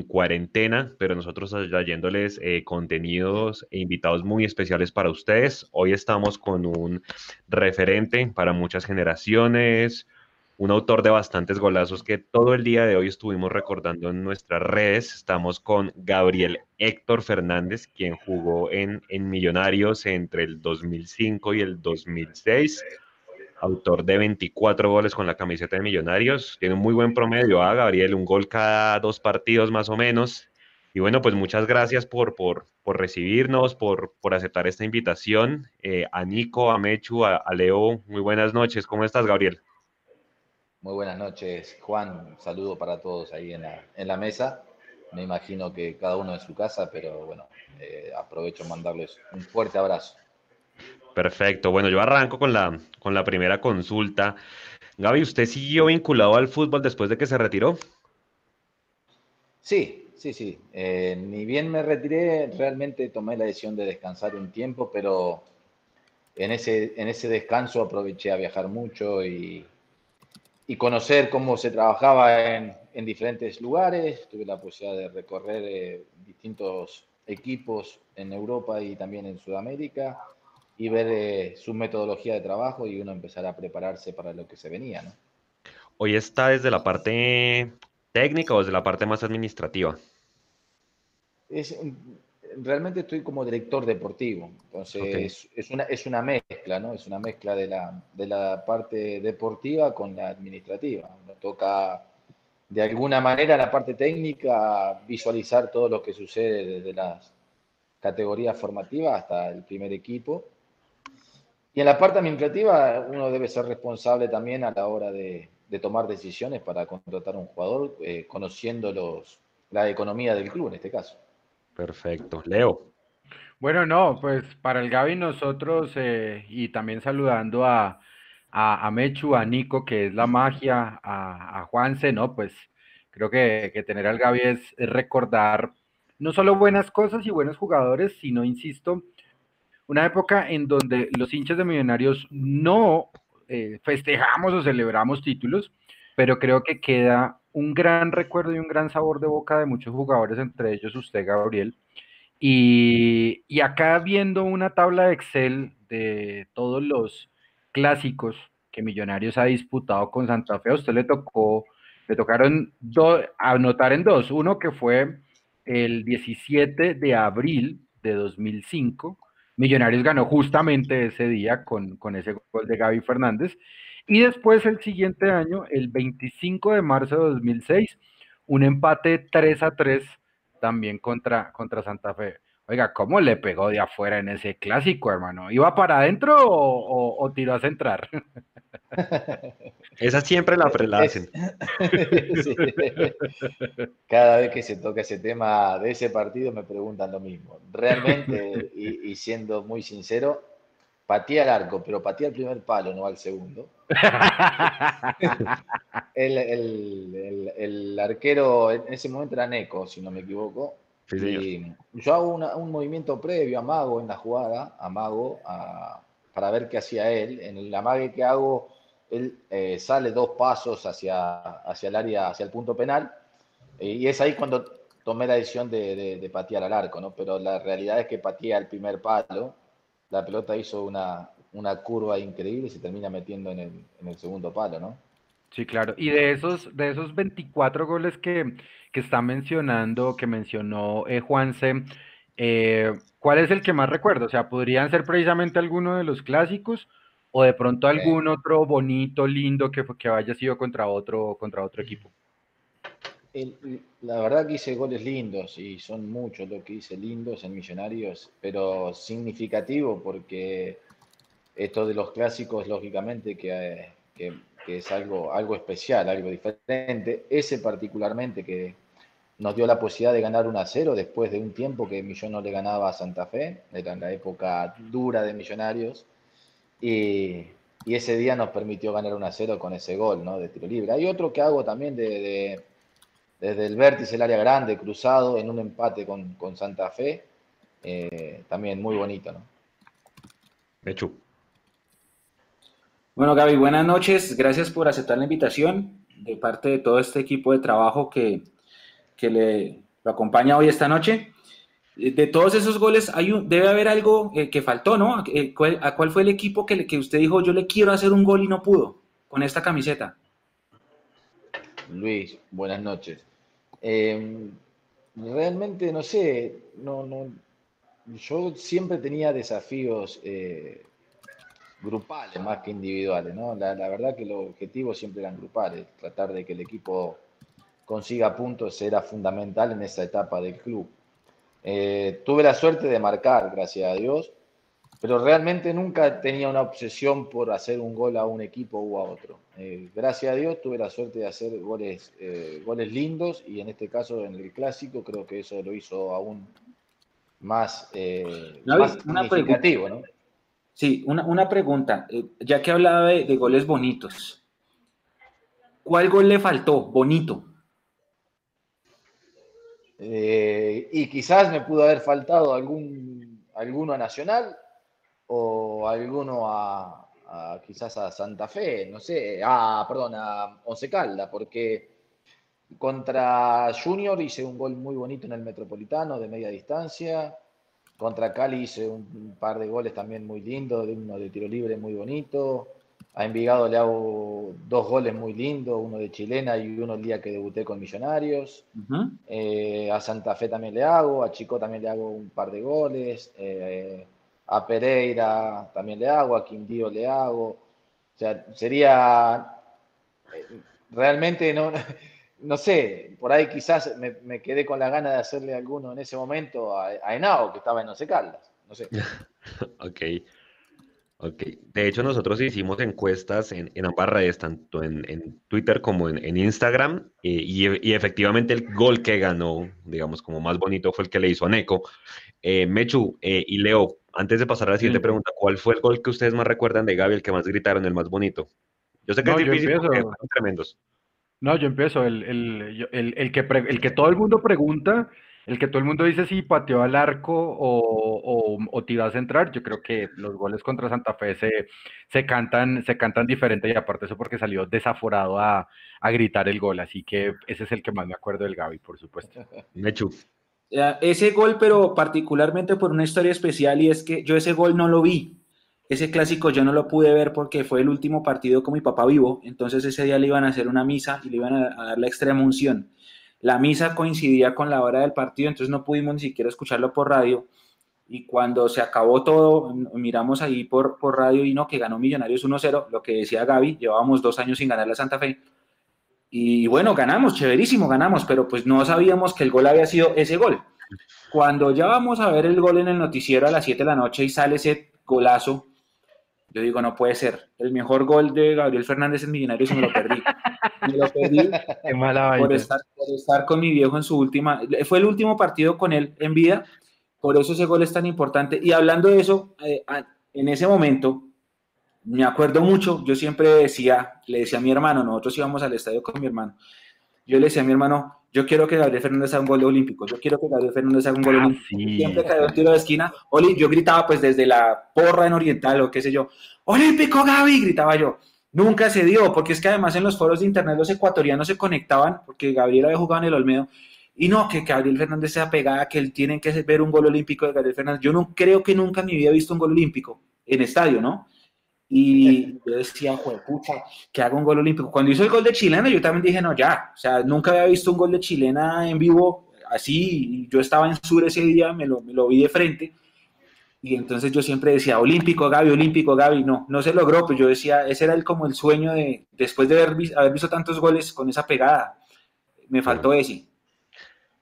en cuarentena, pero nosotros trayéndoles eh, contenidos e invitados muy especiales para ustedes. Hoy estamos con un referente para muchas generaciones, un autor de bastantes golazos que todo el día de hoy estuvimos recordando en nuestras redes. Estamos con Gabriel Héctor Fernández, quien jugó en, en Millonarios entre el 2005 y el 2006 autor de 24 goles con la camiseta de Millonarios. Tiene un muy buen promedio, ¿ah, Gabriel? Un gol cada dos partidos más o menos. Y bueno, pues muchas gracias por, por, por recibirnos, por, por, aceptar esta invitación. Eh, a Nico, a Mechu, a, Leo, muy buenas noches. ¿Cómo estás, Gabriel? Muy buenas noches, Juan. Saludo para todos ahí en la, en la mesa. Me imagino que cada uno en su casa, pero bueno, eh, aprovecho mandarles un fuerte abrazo. Perfecto. Bueno, yo arranco con la, con la primera consulta. Gaby, ¿usted siguió vinculado al fútbol después de que se retiró? Sí, sí, sí. Eh, ni bien me retiré, realmente tomé la decisión de descansar un tiempo, pero en ese, en ese descanso aproveché a viajar mucho y, y conocer cómo se trabajaba en, en, diferentes lugares. Tuve la posibilidad de recorrer eh, distintos equipos en Europa y también en Sudamérica y ver eh, su metodología de trabajo y uno empezar a prepararse para lo que se venía. ¿no? ¿Hoy está desde la parte técnica o desde la parte más administrativa? Es, realmente estoy como director deportivo, entonces okay. es, es, una, es una mezcla, ¿no? Es una mezcla de la, de la parte deportiva con la administrativa. Toca, de alguna manera, la parte técnica, visualizar todo lo que sucede desde las categorías formativas hasta el primer equipo. Y en la parte administrativa, uno debe ser responsable también a la hora de, de tomar decisiones para contratar a un jugador, eh, conociendo los, la economía del club en este caso. Perfecto. Leo. Bueno, no, pues para el Gaby nosotros eh, y también saludando a, a, a, Mechu, a Nico, que es la magia, a, a Juanse, ¿no? Pues creo que, que tener al Gaby es, es, recordar no solo buenas cosas y buenos jugadores, sino, insisto, una época en donde los hinchas de Millonarios no eh, festejamos o celebramos títulos, pero creo que queda un gran recuerdo y un gran sabor de boca de muchos jugadores, entre ellos usted, Gabriel. Y, y, acá viendo una tabla de Excel de todos los clásicos que Millonarios ha disputado con Santa Fe, a usted le tocó, le tocaron do, anotar en dos. Uno que fue el 17 de abril de 2005. Millonarios ganó justamente ese día con, con ese gol de Gaby Fernández. Y después el siguiente año, el 25 de marzo de 2006, un empate 3 a 3 también contra, contra Santa Fe. Oiga, ¿cómo le pegó de afuera en ese clásico, hermano? ¿Iba para adentro o, o, o tiró a centrar? Esa siempre la, la hacen. Sí. Cada vez que se toca ese tema de ese partido me preguntan lo mismo. Realmente, y, y siendo muy sincero, patea al arco, pero patea el primer palo, no al segundo. el, el, el, el, arquero en ese momento era Neco, si no me equivoco. Y yo hago un movimiento previo, amago en la jugada, amago, a, para ver qué hacía él. En el amague que hago, él eh, sale dos pasos hacia, hacia el área, hacia el punto penal, y es ahí cuando tomé la decisión de, de, patear al arco, ¿no? Pero la realidad es que pateé el primer palo, la pelota hizo una, una curva increíble y se termina metiendo en el, en el, segundo palo, ¿no? Sí, claro. Y de esos, de esos 24 goles que, que está mencionando, que mencionó eh, Juanse, eh, ¿cuál es el que más recuerdo? O sea, ¿podrían ser precisamente alguno de los clásicos o de pronto algún otro bonito, lindo que, que haya sido contra otro, contra otro equipo? El, la verdad que hice goles lindos y son muchos los que hice lindos en Millonarios, pero significativo porque esto de los clásicos, lógicamente, que, que, que, es algo, algo especial, algo diferente. Ese particularmente que nos dio la posibilidad de ganar 1 a 0 después de un tiempo que Millón no le ganaba a Santa Fe, era en la época dura de Millonarios. Y, y ese día nos permitió ganar 1 a 0 con ese gol ¿no? de tiro libre. Hay otro que hago también de, de desde el vértice el área grande, cruzado, en un empate con, con Santa Fe. Eh, también muy bonito, ¿no? Mechu. Bueno, Gaby, buenas noches. Gracias por aceptar la invitación de parte de todo este equipo de trabajo que, que, le, lo acompaña hoy esta noche. De todos esos goles, hay debe haber algo eh, que faltó, ¿no? Eh, ¿A cuál fue el equipo que, que usted dijo, yo le quiero hacer un gol y no pudo con esta camiseta? Luis, buenas noches. Em, realmente no sé, no, no, yo siempre tenía desafíos eh, grupales más que individuales, ¿no? La, verdad que los objetivos siempre eran grupales, tratar de que el equipo consiga puntos era fundamental en esa etapa del club. Eh, tuve la suerte de marcar, gracias a Dios, pero realmente nunca tenía una obsesión por hacer un gol a un equipo u a otro. Eh, gracias a Dios tuve la suerte de hacer goles, eh, goles lindos y en este caso en el clásico creo que eso lo hizo aún más, eh, significativo. ¿no? Sí, una, pregunta, ya que hablaba de, goles bonitos, ¿cuál gol le faltó bonito? y quizás me pudo haber faltado algún, alguno a Nacional, o alguno a, quizás a Santa Fe, no sé, ah, perdón, a Once Calda, porque contra Junior hice un gol muy bonito en el Metropolitano de media distancia. Contra Cali hice un par de goles también muy lindos, uno de tiro libre muy bonito. A Envigado le hago dos goles muy lindos, uno de chilena y uno el día que debuté con Millonarios. Eh, a Santa Fe también le hago, a Chico también le hago un par de goles. Eh, a Pereira también le hago, a Quindío le hago. O sea, sería eh, realmente no, no sé, por ahí quizás me, quedé con la gana de hacerle alguno en ese momento a, a Henao, que estaba en Once Caldas. No sé. ok. Ok. De hecho, nosotros hicimos encuestas en, ambas redes, tanto en, Twitter como en, Instagram, eh, y, efectivamente el gol que ganó, digamos, como más bonito fue el que le hizo a Neko. Eh, Mechu y Leo, antes de pasar a la siguiente pregunta, ¿cuál fue el gol que ustedes más recuerdan de Gaby, el que más gritaron, el más bonito? Yo sé que es difícil porque son tremendos. No, yo empiezo. El, que el que todo el mundo pregunta, el que todo el mundo dice si pateó al arco o, o, te ibas a entrar, yo creo que los goles contra Santa Fe se, se, cantan, se cantan diferente y aparte eso porque salió desaforado a, a gritar el gol. Así que ese es el que más me acuerdo del Gaby, por supuesto. Mechu. Ese gol, pero particularmente por una historia especial, y es que yo ese gol no lo vi. Ese clásico yo no lo pude ver porque fue el último partido con mi papá vivo, entonces ese día le iban a hacer una misa y le iban a, dar la extrema unción. La misa coincidía con la hora del partido, entonces no pudimos ni siquiera escucharlo por radio. Y cuando se acabó todo, miramos ahí por, por radio y no, que ganó Millonarios 1-0, lo que decía Gaby, llevábamos dos años sin ganar la Santa Fe y bueno, ganamos, chéverísimo, ganamos, pero pues no sabíamos que el gol había sido ese gol. Cuando ya vamos a ver el gol en el noticiero a las 7 de la noche y sale ese golazo, yo digo, no puede ser. El mejor gol de Gabriel Fernández en Millonarios me lo perdí. Me lo perdí por, estar, por estar con mi viejo en su última. Fue el último partido con él en vida, por eso ese gol es tan importante. Y hablando de eso, eh, en ese momento, me acuerdo mucho, yo siempre decía, le decía a mi hermano, nosotros íbamos al estadio con mi hermano, yo le decía a mi hermano, yo quiero que Gabriel Fernández haga un gol olímpico, yo quiero que Gabriel Fernández haga un gol ah, olímpico. Siempre que un tiro de esquina, Oli, yo gritaba pues desde la porra en Oriental o qué sé yo, olímpico Gaby, gritaba yo. Nunca se dio, porque es que además en los foros de internet los ecuatorianos se conectaban, porque Gabriel había jugado en el Olmedo, y no, que Gabriel Fernández sea pegada, que él tienen que ver un gol olímpico de Gabriel Fernández. Yo no creo que nunca en mi vida he visto un gol olímpico en estadio, ¿no? Y yo decía, pucha, que haga un gol olímpico. Cuando hizo el gol de chilena, yo también dije, no, ya. O sea, nunca había visto un gol de chilena en vivo así. Yo estaba en Sur ese día, me lo, vi de frente. Y entonces yo siempre decía, olímpico, Gaby, olímpico, Gaby. No, no se logró, pues yo decía, ese era el, como el sueño de, después de haber, haber visto tantos goles con esa pegada, me faltó ese.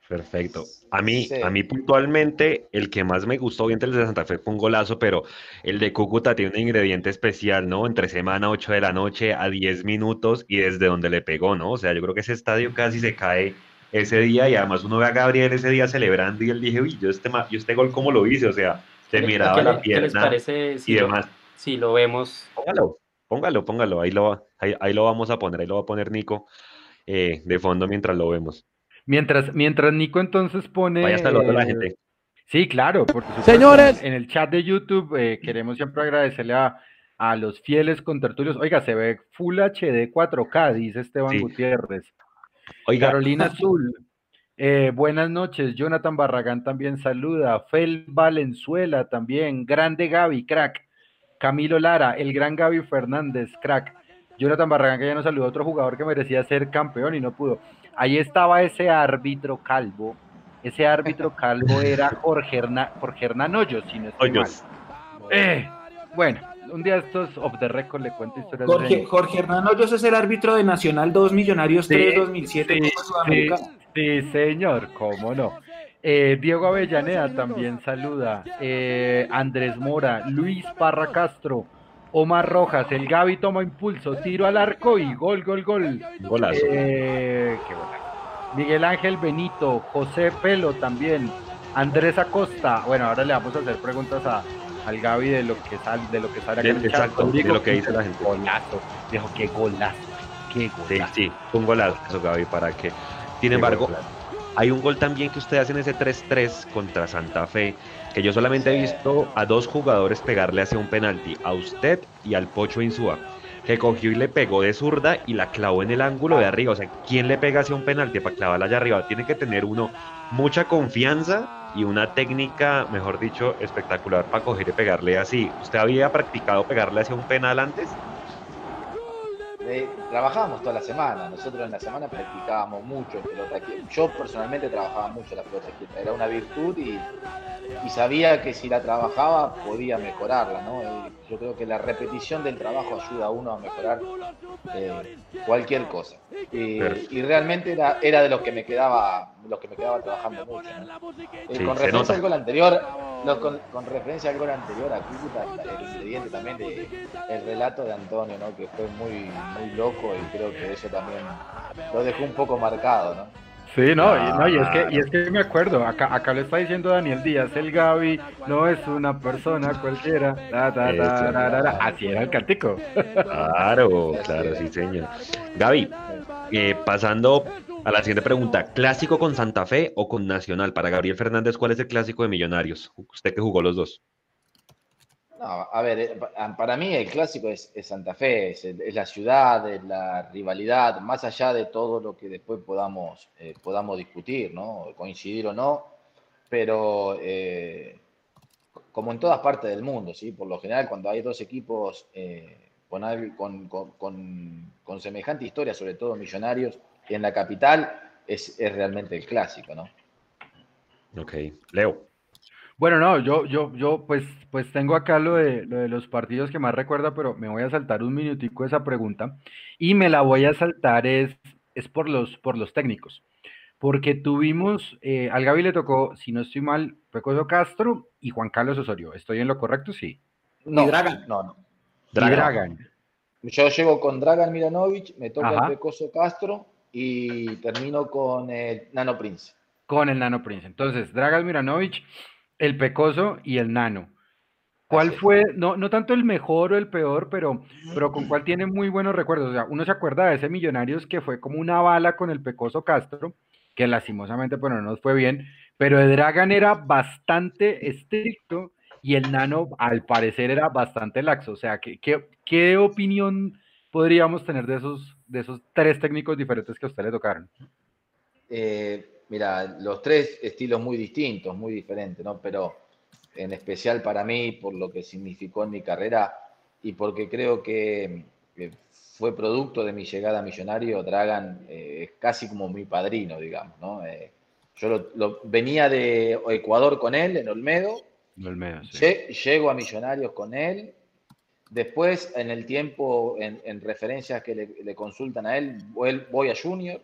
Perfecto. A mí, a mí puntualmente, el que más me gustó, bien el de Santa Fe fue un golazo, pero el de Cúcuta tiene un ingrediente especial, ¿no? Entre semana, 8 de la noche a 10 minutos y desde donde le pegó, ¿no? O sea, yo creo que ese estadio casi se cae ese día y además uno ve a Gabriel ese día celebrando y él dije, uy, yo este, yo este gol, ¿cómo lo hice? O sea, se miraba la pierna les parece si y demás. si lo vemos. Póngalo, póngalo, póngalo, ahí lo, ahí, lo vamos a poner, ahí lo va a poner Nico eh, de fondo mientras lo vemos. Mientras, mientras Nico entonces pone. Vaya hasta la gente. Sí, claro, porque Señores. En el chat de YouTube eh, queremos siempre agradecerle a, a los fieles contertulios. Oiga, se ve Full HD 4K, dice Esteban Gutiérrez. Oiga. Carolina Azul. Eh, buenas noches, Jonathan Barragán también saluda, Fel Valenzuela también, grande Gaby, crack, Camilo Lara, el gran Gaby Fernández, crack, Jonathan Barragán que ya nos saludó otro jugador que merecía ser campeón y no pudo. Ahí estaba ese árbitro calvo, ese árbitro calvo era Jorge, Jorge Hernán Hoyos, si no estoy mal. Eh, bueno, un día estos off the record le cuento historias Jorge, Jorge Hernán Hoyos es el árbitro de Nacional 2 Millonarios 3 2007 sí, sí, señor, cómo no. Eh, Diego Avellaneda también saluda. Eh, Andrés Mora, Luis Parra Castro, Omar Rojas, el Gaby toma impulso, tiro al arco y gol, gol, gol. Golazo. Eh, qué golazo. Miguel Ángel Benito, José Pelo también, Andrés Acosta. Bueno, ahora le vamos a hacer preguntas a, al Gaby de lo que sale, de lo que sale acá Exacto, de lo que dice la gente. Golazo, dijo qué golazo, qué golazo. Sí, sí, un golazo, Gaby, para que. Sin embargo, hay un gol también que usted hace en ese 3-3 contra Santa Fe, que yo solamente he visto a dos jugadores pegarle hacia un penalti, a usted y al Pocho Insúa que cogió y le pegó de zurda y la clavó en el ángulo de arriba. O sea, ¿quién le pega hacia un penalti para clavarla allá arriba? Tiene que tener uno mucha confianza y una técnica, mejor dicho, espectacular para coger y pegarle así. ¿Usted había practicado pegarle hacia un penal antes? Trabajábamos toda la semana, nosotros en la semana practicábamos mucho pelota Yo personalmente trabajaba mucho la pelota quieta, era una virtud y, sabía que si la trabajaba podía mejorarla, ¿no? yo creo que la repetición del trabajo ayuda a uno a mejorar eh, cualquier cosa. Y, realmente era, era de los que me quedaba, los que me quedaba trabajando mucho. Eh, con referencia al gol anterior, con, referencia al gol anterior a Cúcuta, el ingrediente también de el relato de Antonio, ¿no? que fue muy, muy loco y creo que eso también lo dejó un poco marcado, ¿no? Sí, no, y, no, y es que, y es que me acuerdo, acá, acá lo está diciendo Daniel Díaz, el Gaby no es una persona cualquiera, así era el cantico. Claro, claro, sí señor. Gaby, eh, pasando a la siguiente pregunta, ¿clásico con Santa Fe o con Nacional? Para Gabriel Fernández, ¿cuál es el clásico de Millonarios? Usted que jugó los dos. No, a ver, eh, para mí el clásico es, Santa Fe, es, la ciudad, es la rivalidad, más allá de todo lo que después podamos, eh, podamos discutir, ¿no? coincidir o no, pero eh, como en todas partes del mundo, ¿sí? por lo general cuando hay dos equipos con, con, semejante historia, sobre todo millonarios, en la capital, es, es realmente el clásico, ¿no? Ok, Leo. Bueno, no, yo, yo, yo, pues, pues tengo acá lo de, lo de los partidos que más recuerdo, pero me voy a saltar un minutico esa pregunta y me la voy a saltar es, es por los, por los técnicos, porque tuvimos, eh, al Gaby le tocó, si no estoy mal, Pecoso Castro y Juan Carlos Osorio. ¿Estoy en lo correcto? Sí. No, Dragan. No, no. Dragan. Yo llego con Dragan Miranovic, me toca el Pecoso Castro y termino con el Nano Prince. Con el Nano Prince. Entonces, Dragan Miranovic el Pecoso y el Nano. ¿Cuál fue, no, no tanto el mejor o el peor, pero, pero con cuál tiene muy buenos recuerdos? O sea, uno se acuerda de ese Millonarios que fue como una bala con el Pecoso Castro, que lastimosamente, bueno, no nos fue bien, pero de Dragan era bastante estricto y el Nano, al parecer, era bastante laxo. O sea, ¿qué, qué, opinión podríamos tener de esos, de esos tres técnicos diferentes que a usted le tocaron? Eh, Mira, los tres estilos muy distintos, muy diferentes, ¿no? Pero en especial para mí, por lo que significó en mi carrera y porque creo que, fue producto de mi llegada a Millonario, Dragan eh, es casi como mi padrino, digamos, ¿no? Eh, yo lo, venía de Ecuador con él, en Olmedo. Olmedo sí. Llego a Millonarios con él. Después, en el tiempo, en, referencias que le, consultan a él, voy a Junior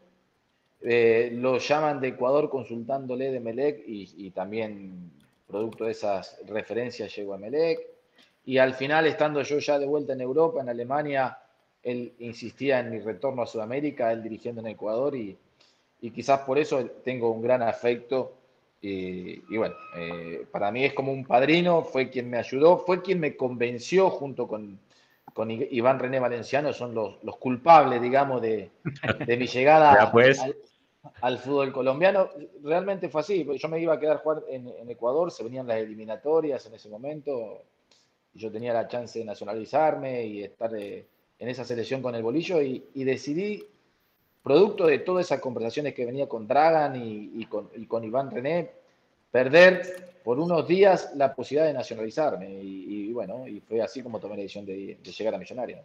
eh, lo llaman de Ecuador consultándole de Melec y, también producto de esas referencias llegó a Melec. Y al final, estando yo ya de vuelta en Europa, en Alemania, él insistía en mi retorno a Sudamérica, él dirigiendo en Ecuador y, quizás por eso tengo un gran afecto. Y, bueno, eh, para mí es como un padrino, fue quien me ayudó, fue quien me convenció junto con, con Iván René Valenciano, son los, culpables, digamos, de, mi llegada pues al fútbol colombiano. Realmente fue así. Yo me iba a quedar jugar en, Ecuador, se venían las eliminatorias en ese momento. Y yo tenía la chance de nacionalizarme y estar eh, en esa selección con el bolillo. Y, decidí producto de todas esas conversaciones que venía con Dragan y, con, Iván René, perder por unos días la posibilidad de nacionalizarme. Y, bueno, y fue así como tomé la decisión de, llegar a Millonario.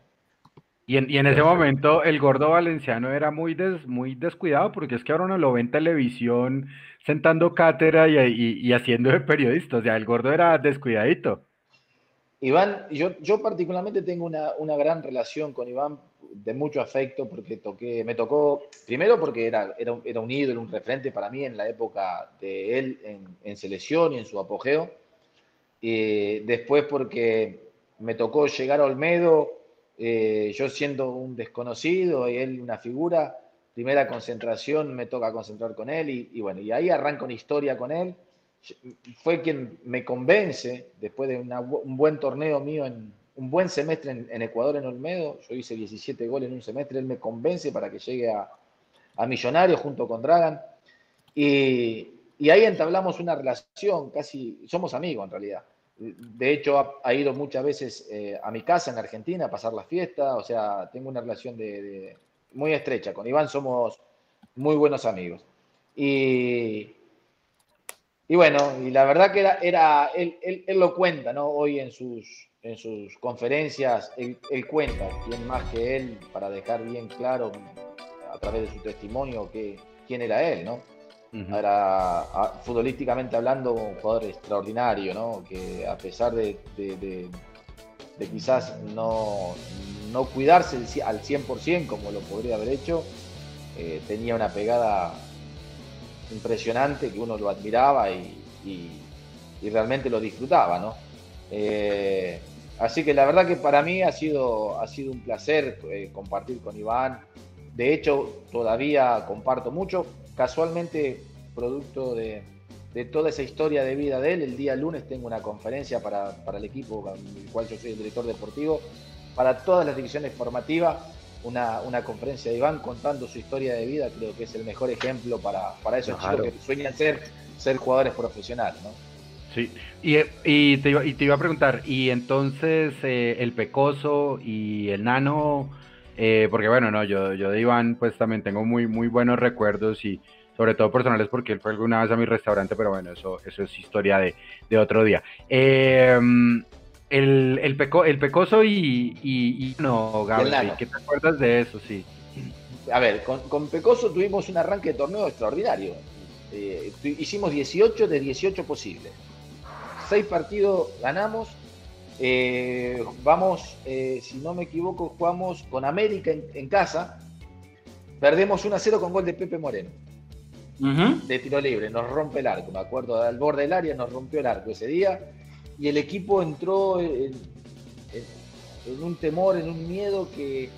Y en, y en, ese momento el gordo valenciano era muy, muy descuidado porque es que ahora uno lo ve en televisión sentando cátedra y, haciendo de periodista. O sea, el gordo era descuidadito. Iván, yo, yo particularmente tengo una, una, gran relación con Iván de mucho afecto porque toqué, me tocó, primero porque era, era, era un ídolo, un referente para mí en la época de él en, en selección y en su apogeo. Y después porque me tocó llegar a Olmedo eh, yo siendo un desconocido y él una figura, primera concentración me toca concentrar con él y, bueno, y ahí arranco una historia con él. Fue quien me convence, después de un buen torneo mío, en un buen semestre en, Ecuador, en Olmedo, yo hice 17 goles en un semestre, él me convence para que llegue a, a Millonarios junto con Dragan. Y, y ahí entablamos una relación, casi somos amigos en realidad. De hecho, ha, ido muchas veces eh, a mi casa en Argentina a pasar la fiesta. O sea, tengo una relación de, muy estrecha. Con Iván somos muy buenos amigos. Y, y bueno, y la verdad que era, era él, él, lo cuenta, ¿no? Hoy en sus, en sus conferencias, él, él, cuenta, quién más que él, para dejar bien claro a través de su testimonio que, quién era él, ¿no? Era, futbolísticamente hablando, un jugador extraordinario, ¿no? Que a pesar de, quizás no, no, cuidarse al 100% como lo podría haber hecho, eh, tenía una pegada impresionante que uno lo admiraba y, realmente lo disfrutaba, ¿no? Eh, así que la verdad que para mí ha sido, ha sido un placer eh, compartir con Iván. De hecho, todavía comparto mucho casualmente, producto de, toda esa historia de vida de él, el día lunes tengo una conferencia para, el equipo, con el cual yo soy el director deportivo, para todas las divisiones formativas, una, conferencia de Iván contando su historia de vida, creo que es el mejor ejemplo para, esos chicos que sueñan ser, ser jugadores profesionales, ¿no? Sí, y, te iba, a preguntar, y entonces eh, el Pecoso y el Nano eh, porque bueno, no, yo, yo de Iván pues también tengo muy, muy buenos recuerdos y sobre todo personales porque él fue alguna vez a mi restaurante, pero bueno, eso, eso es historia de, de otro día. Em, el, el, peco, el Pecoso y, y, no, Gabriel, ¿qué te acuerdas de eso? Sí. A ver, con, con Pecoso tuvimos un arranque de torneo extraordinario. Eh, hicimos 18 de 18 posibles. Seis partidos ganamos, eh, vamos, eh, si no me equivoco, jugamos con América en, casa. Perdemos 1 a 0 con gol de Pepe Moreno. De tiro libre, nos rompe el arco. Me acuerdo, al borde del área nos rompió el arco ese día. Y el equipo entró en, un temor, en un miedo que,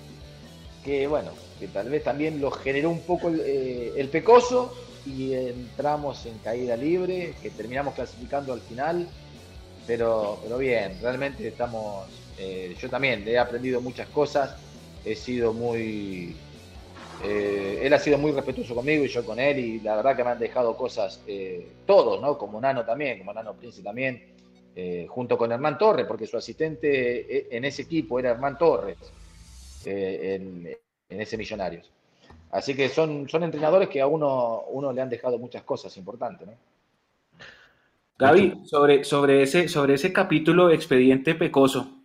que, bueno, que tal vez también lo generó un poco el, eh, el pecoso. Y entramos en caída libre, que terminamos clasificando al final pero, pero bien, realmente estamos, eh, yo también he aprendido muchas cosas, he sido muy, eh, él ha sido muy respetuoso conmigo y yo con él y la verdad que me han dejado cosas, eh, todos, ¿no? Como Nano también, como Nano Prince también, junto con Hernán Torres, porque su asistente en ese equipo era Hernán Torres, en, en, ese Millonarios. Así que son, son entrenadores que a uno, uno le han dejado muchas cosas importantes, ¿no? Gaby, sobre, sobre, ese, sobre ese capítulo expediente pecoso,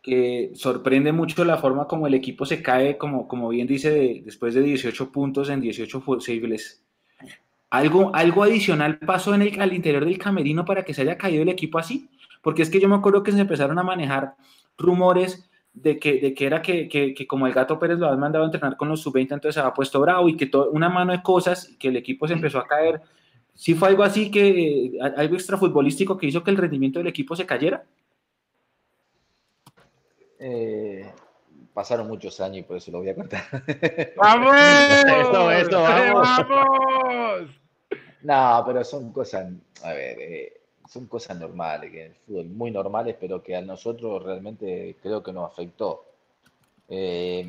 que sorprende mucho la forma como el equipo se cae, como, como bien dice, después de 18 puntos en 18 posibles. ¿Algo, ¿Algo adicional pasó en el, al interior del camerino para que se haya caído el equipo así? Porque es que yo me acuerdo que se empezaron a manejar rumores de que, de que era que, que, que, como el Gato Pérez lo habían mandado a entrenar con los sub-20, entonces se había puesto bravo y que todo, una mano de cosas, que el equipo se empezó a caer ¿Sí fue algo así que, algo extrafutbolístico que hizo que el rendimiento del equipo se cayera? Eh, pasaron muchos años y por eso lo voy a contar. ¡Vamos! eso, vamos. No, pero son cosas, a ver, eh, son cosas normales, que en el fútbol muy normales, pero que a nosotros realmente creo que nos afectó. Eh,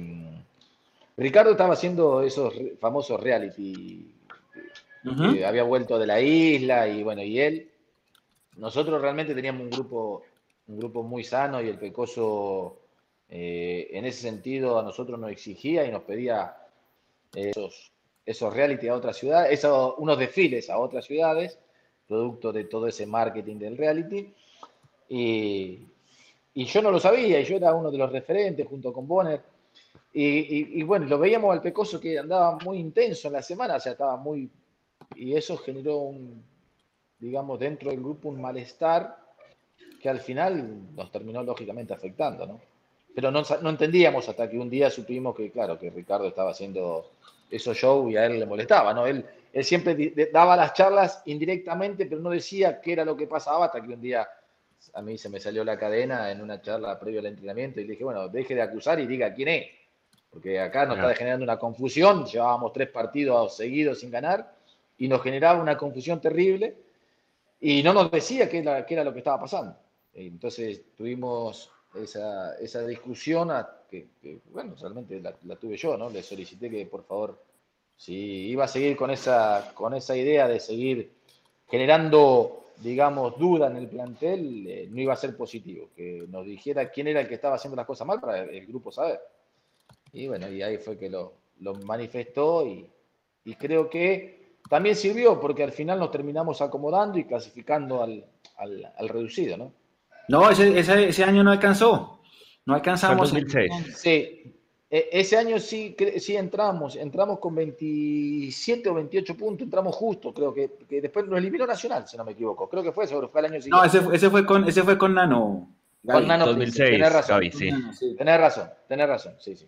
Ricardo estaba haciendo esos famosos reality había vuelto de la isla y bueno, y él. Nosotros realmente teníamos un grupo, un grupo muy sano y el Pecoso eh, en ese sentido a nosotros nos exigía y nos pedía esos, esos reality a otras ciudades, esos, unos desfiles a otras ciudades, producto de todo ese marketing del reality. Y, y yo no lo sabía, y yo era uno de los referentes junto con Bonner. Y, y, bueno, lo veíamos al Pecoso que andaba muy intenso en la semana, o sea, estaba muy. Y eso generó un, digamos, dentro del grupo un malestar que al final nos terminó lógicamente afectando, ¿no? Pero no, no entendíamos hasta que un día supimos que, claro, que Ricardo estaba haciendo esos shows y a él le molestaba, ¿no? Él, él siempre daba las charlas indirectamente, pero no decía qué era lo que pasaba hasta que un día a mí se me salió la cadena en una charla previo al entrenamiento y le dije, bueno, deje de acusar y diga quién es, porque acá nos está generando una confusión, llevábamos tres partidos seguidos sin ganar y nos generaba una confusión terrible y no nos decía qué era, qué era lo que estaba pasando. Entonces tuvimos esa, esa discusión que, bueno, realmente la, la, tuve yo, ¿no? Le solicité que por favor, si iba a seguir con esa, con esa idea de seguir generando digamos, duda en el plantel, eh, no iba a ser positivo. Que nos dijera quién era el que estaba haciendo las cosas mal para el, grupo saber. Y bueno, y ahí fue que lo, lo manifestó y, y, creo que también sirvió porque al final nos terminamos acomodando y clasificando al, al, al reducido, ¿no? No, ese, ese, ese, año no alcanzó. No alcanzamos. 2006. Sí, e, ese año sí, sí entramos, entramos con 27 o 28 puntos, entramos justo, creo que, que después nos eliminó Nacional, si no me equivoco. Creo que fue, seguro, fue el año siguiente. No, ese, ese, fue, con, ese fue con Nano. Gaby. Con Nano 2006, tenés razón. Gaby, sí. Tenés razón, tenés razón, sí, sí.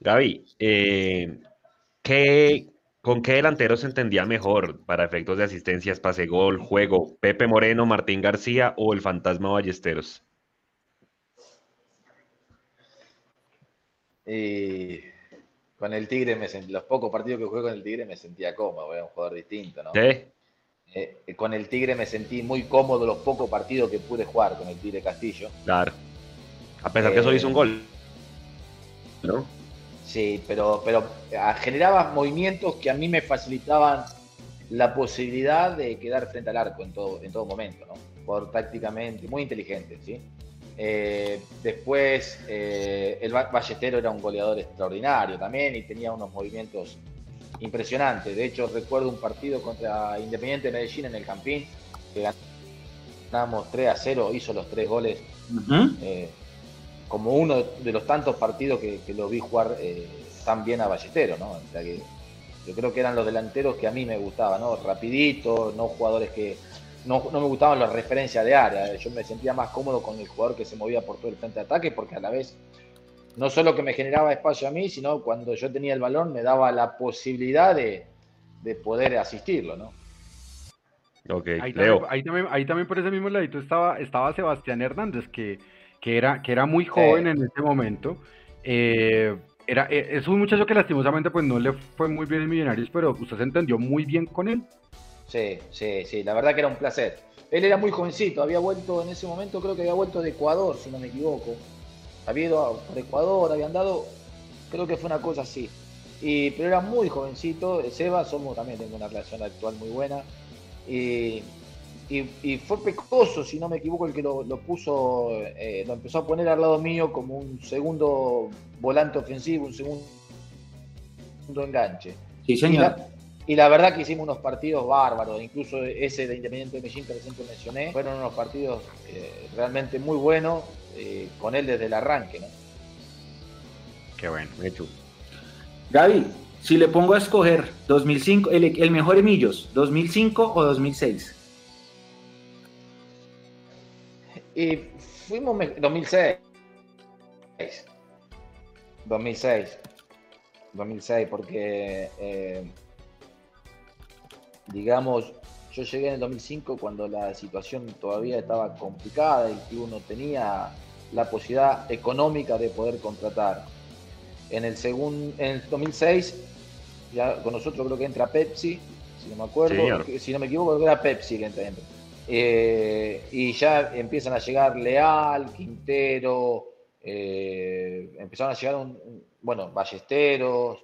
Gaby, eh, ¿qué, ¿con qué delantero se entendía mejor para efectos de asistencias, pase gol, juego? ¿Pepe Moreno, Martín García o el Fantasma Ballesteros? Y con el Tigre, me los pocos partidos que jugué con el Tigre me sentía cómodo, era un jugador distinto, ¿no? ¿Sí? Eh, con el Tigre me sentí muy cómodo los pocos partidos que pude jugar con el Tigre Castillo. Claro. A pesar eh, que eso hizo un gol. ¿No? Sí, pero, pero ah, generaba movimientos que a mí me facilitaban la posibilidad de quedar frente al arco en todo, en todo momento, ¿no? Por tácticamente, muy inteligente, ¿sí? Eh, después, eh, el Ballestero era un goleador extraordinario también y tenía unos movimientos impresionantes. De hecho, recuerdo un partido contra Independiente de Medellín en el Campín, que ganamos 3 a 0, hizo los tres goles. eh, como uno de los tantos partidos que, que lo vi jugar eh, tan bien a Ballestero, ¿no? O sea que yo creo que eran los delanteros que a mí me gustaban, ¿no? Rapidito, no jugadores que no, no, me gustaban las referencias de área. Yo me sentía más cómodo con el jugador que se movía por todo el frente de ataque, porque a la vez no solo que me generaba espacio a mí, sino cuando yo tenía el balón me daba la posibilidad de, de poder asistirlo, ¿no? Okay, ahí, también, ahí, también, ahí, también, por ese mismo ladito estaba, estaba Sebastián Hernández, que, que, era, que era muy joven sí. en ese momento. Eh, era, eh, es un muchacho que lastimosamente pues no le fue muy bien en Millonarios, pero usted se entendió muy bien con él. Sí, sí, sí, la verdad que era un placer. Él era muy jovencito, había vuelto en ese momento, creo que había vuelto de Ecuador, si no me equivoco. Había ido por Ecuador, había andado, creo que fue una cosa así. Y, pero era muy jovencito, Seba, somos también, tengo una relación actual muy buena. Y, y, y fue Pecoso, si no me equivoco, el que lo, lo puso, eh, lo empezó a poner al lado mío como un segundo volante ofensivo, un segundo enganche. Sí, señor. Y la verdad que hicimos unos partidos bárbaros, incluso ese de Independiente de Medellín que recién mencioné, fueron unos partidos eh, realmente muy buenos, eh, con él desde el arranque. ¿no? Qué bueno, hecho. Gaby, si le pongo a escoger 2005, el, el mejor Emillos, 2005 o 2006. Y fuimos 2006. 2006. 2006, porque eh, digamos, yo llegué en el 2005 cuando la situación todavía estaba complicada y que uno tenía la posibilidad económica de poder contratar. En el, segundo, en el 2006, ya con nosotros creo que entra Pepsi, si no me acuerdo, sí, si no me equivoco, creo que era Pepsi que entra. Eh, y ya empiezan a llegar Leal, Quintero, eh, empezaron a llegar, un, bueno, Ballesteros,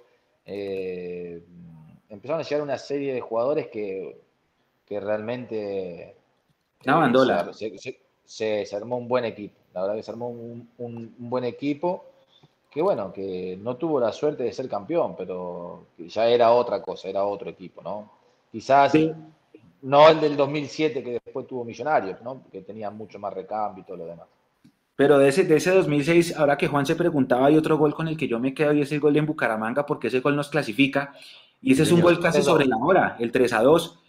eh, empezaron a llegar una serie de jugadores que, que realmente daban dólares. Se, se, se, se, armó un buen equipo. La verdad que se armó un, un, un buen equipo que bueno, que no tuvo la suerte de ser campeón, pero ya era otra cosa, era otro equipo, ¿no? Quizás no el del 2007 que después tuvo Millonarios, ¿no? Que tenía mucho más recambio y todo lo demás. Pero de ese, de ese 2006, ahora que Juan se preguntaba, hay otro gol con el que yo me quedo y es el gol en Bucaramanga, porque ese gol nos clasifica. Y ese es un gol casi sobre la hora, el 3 a 2.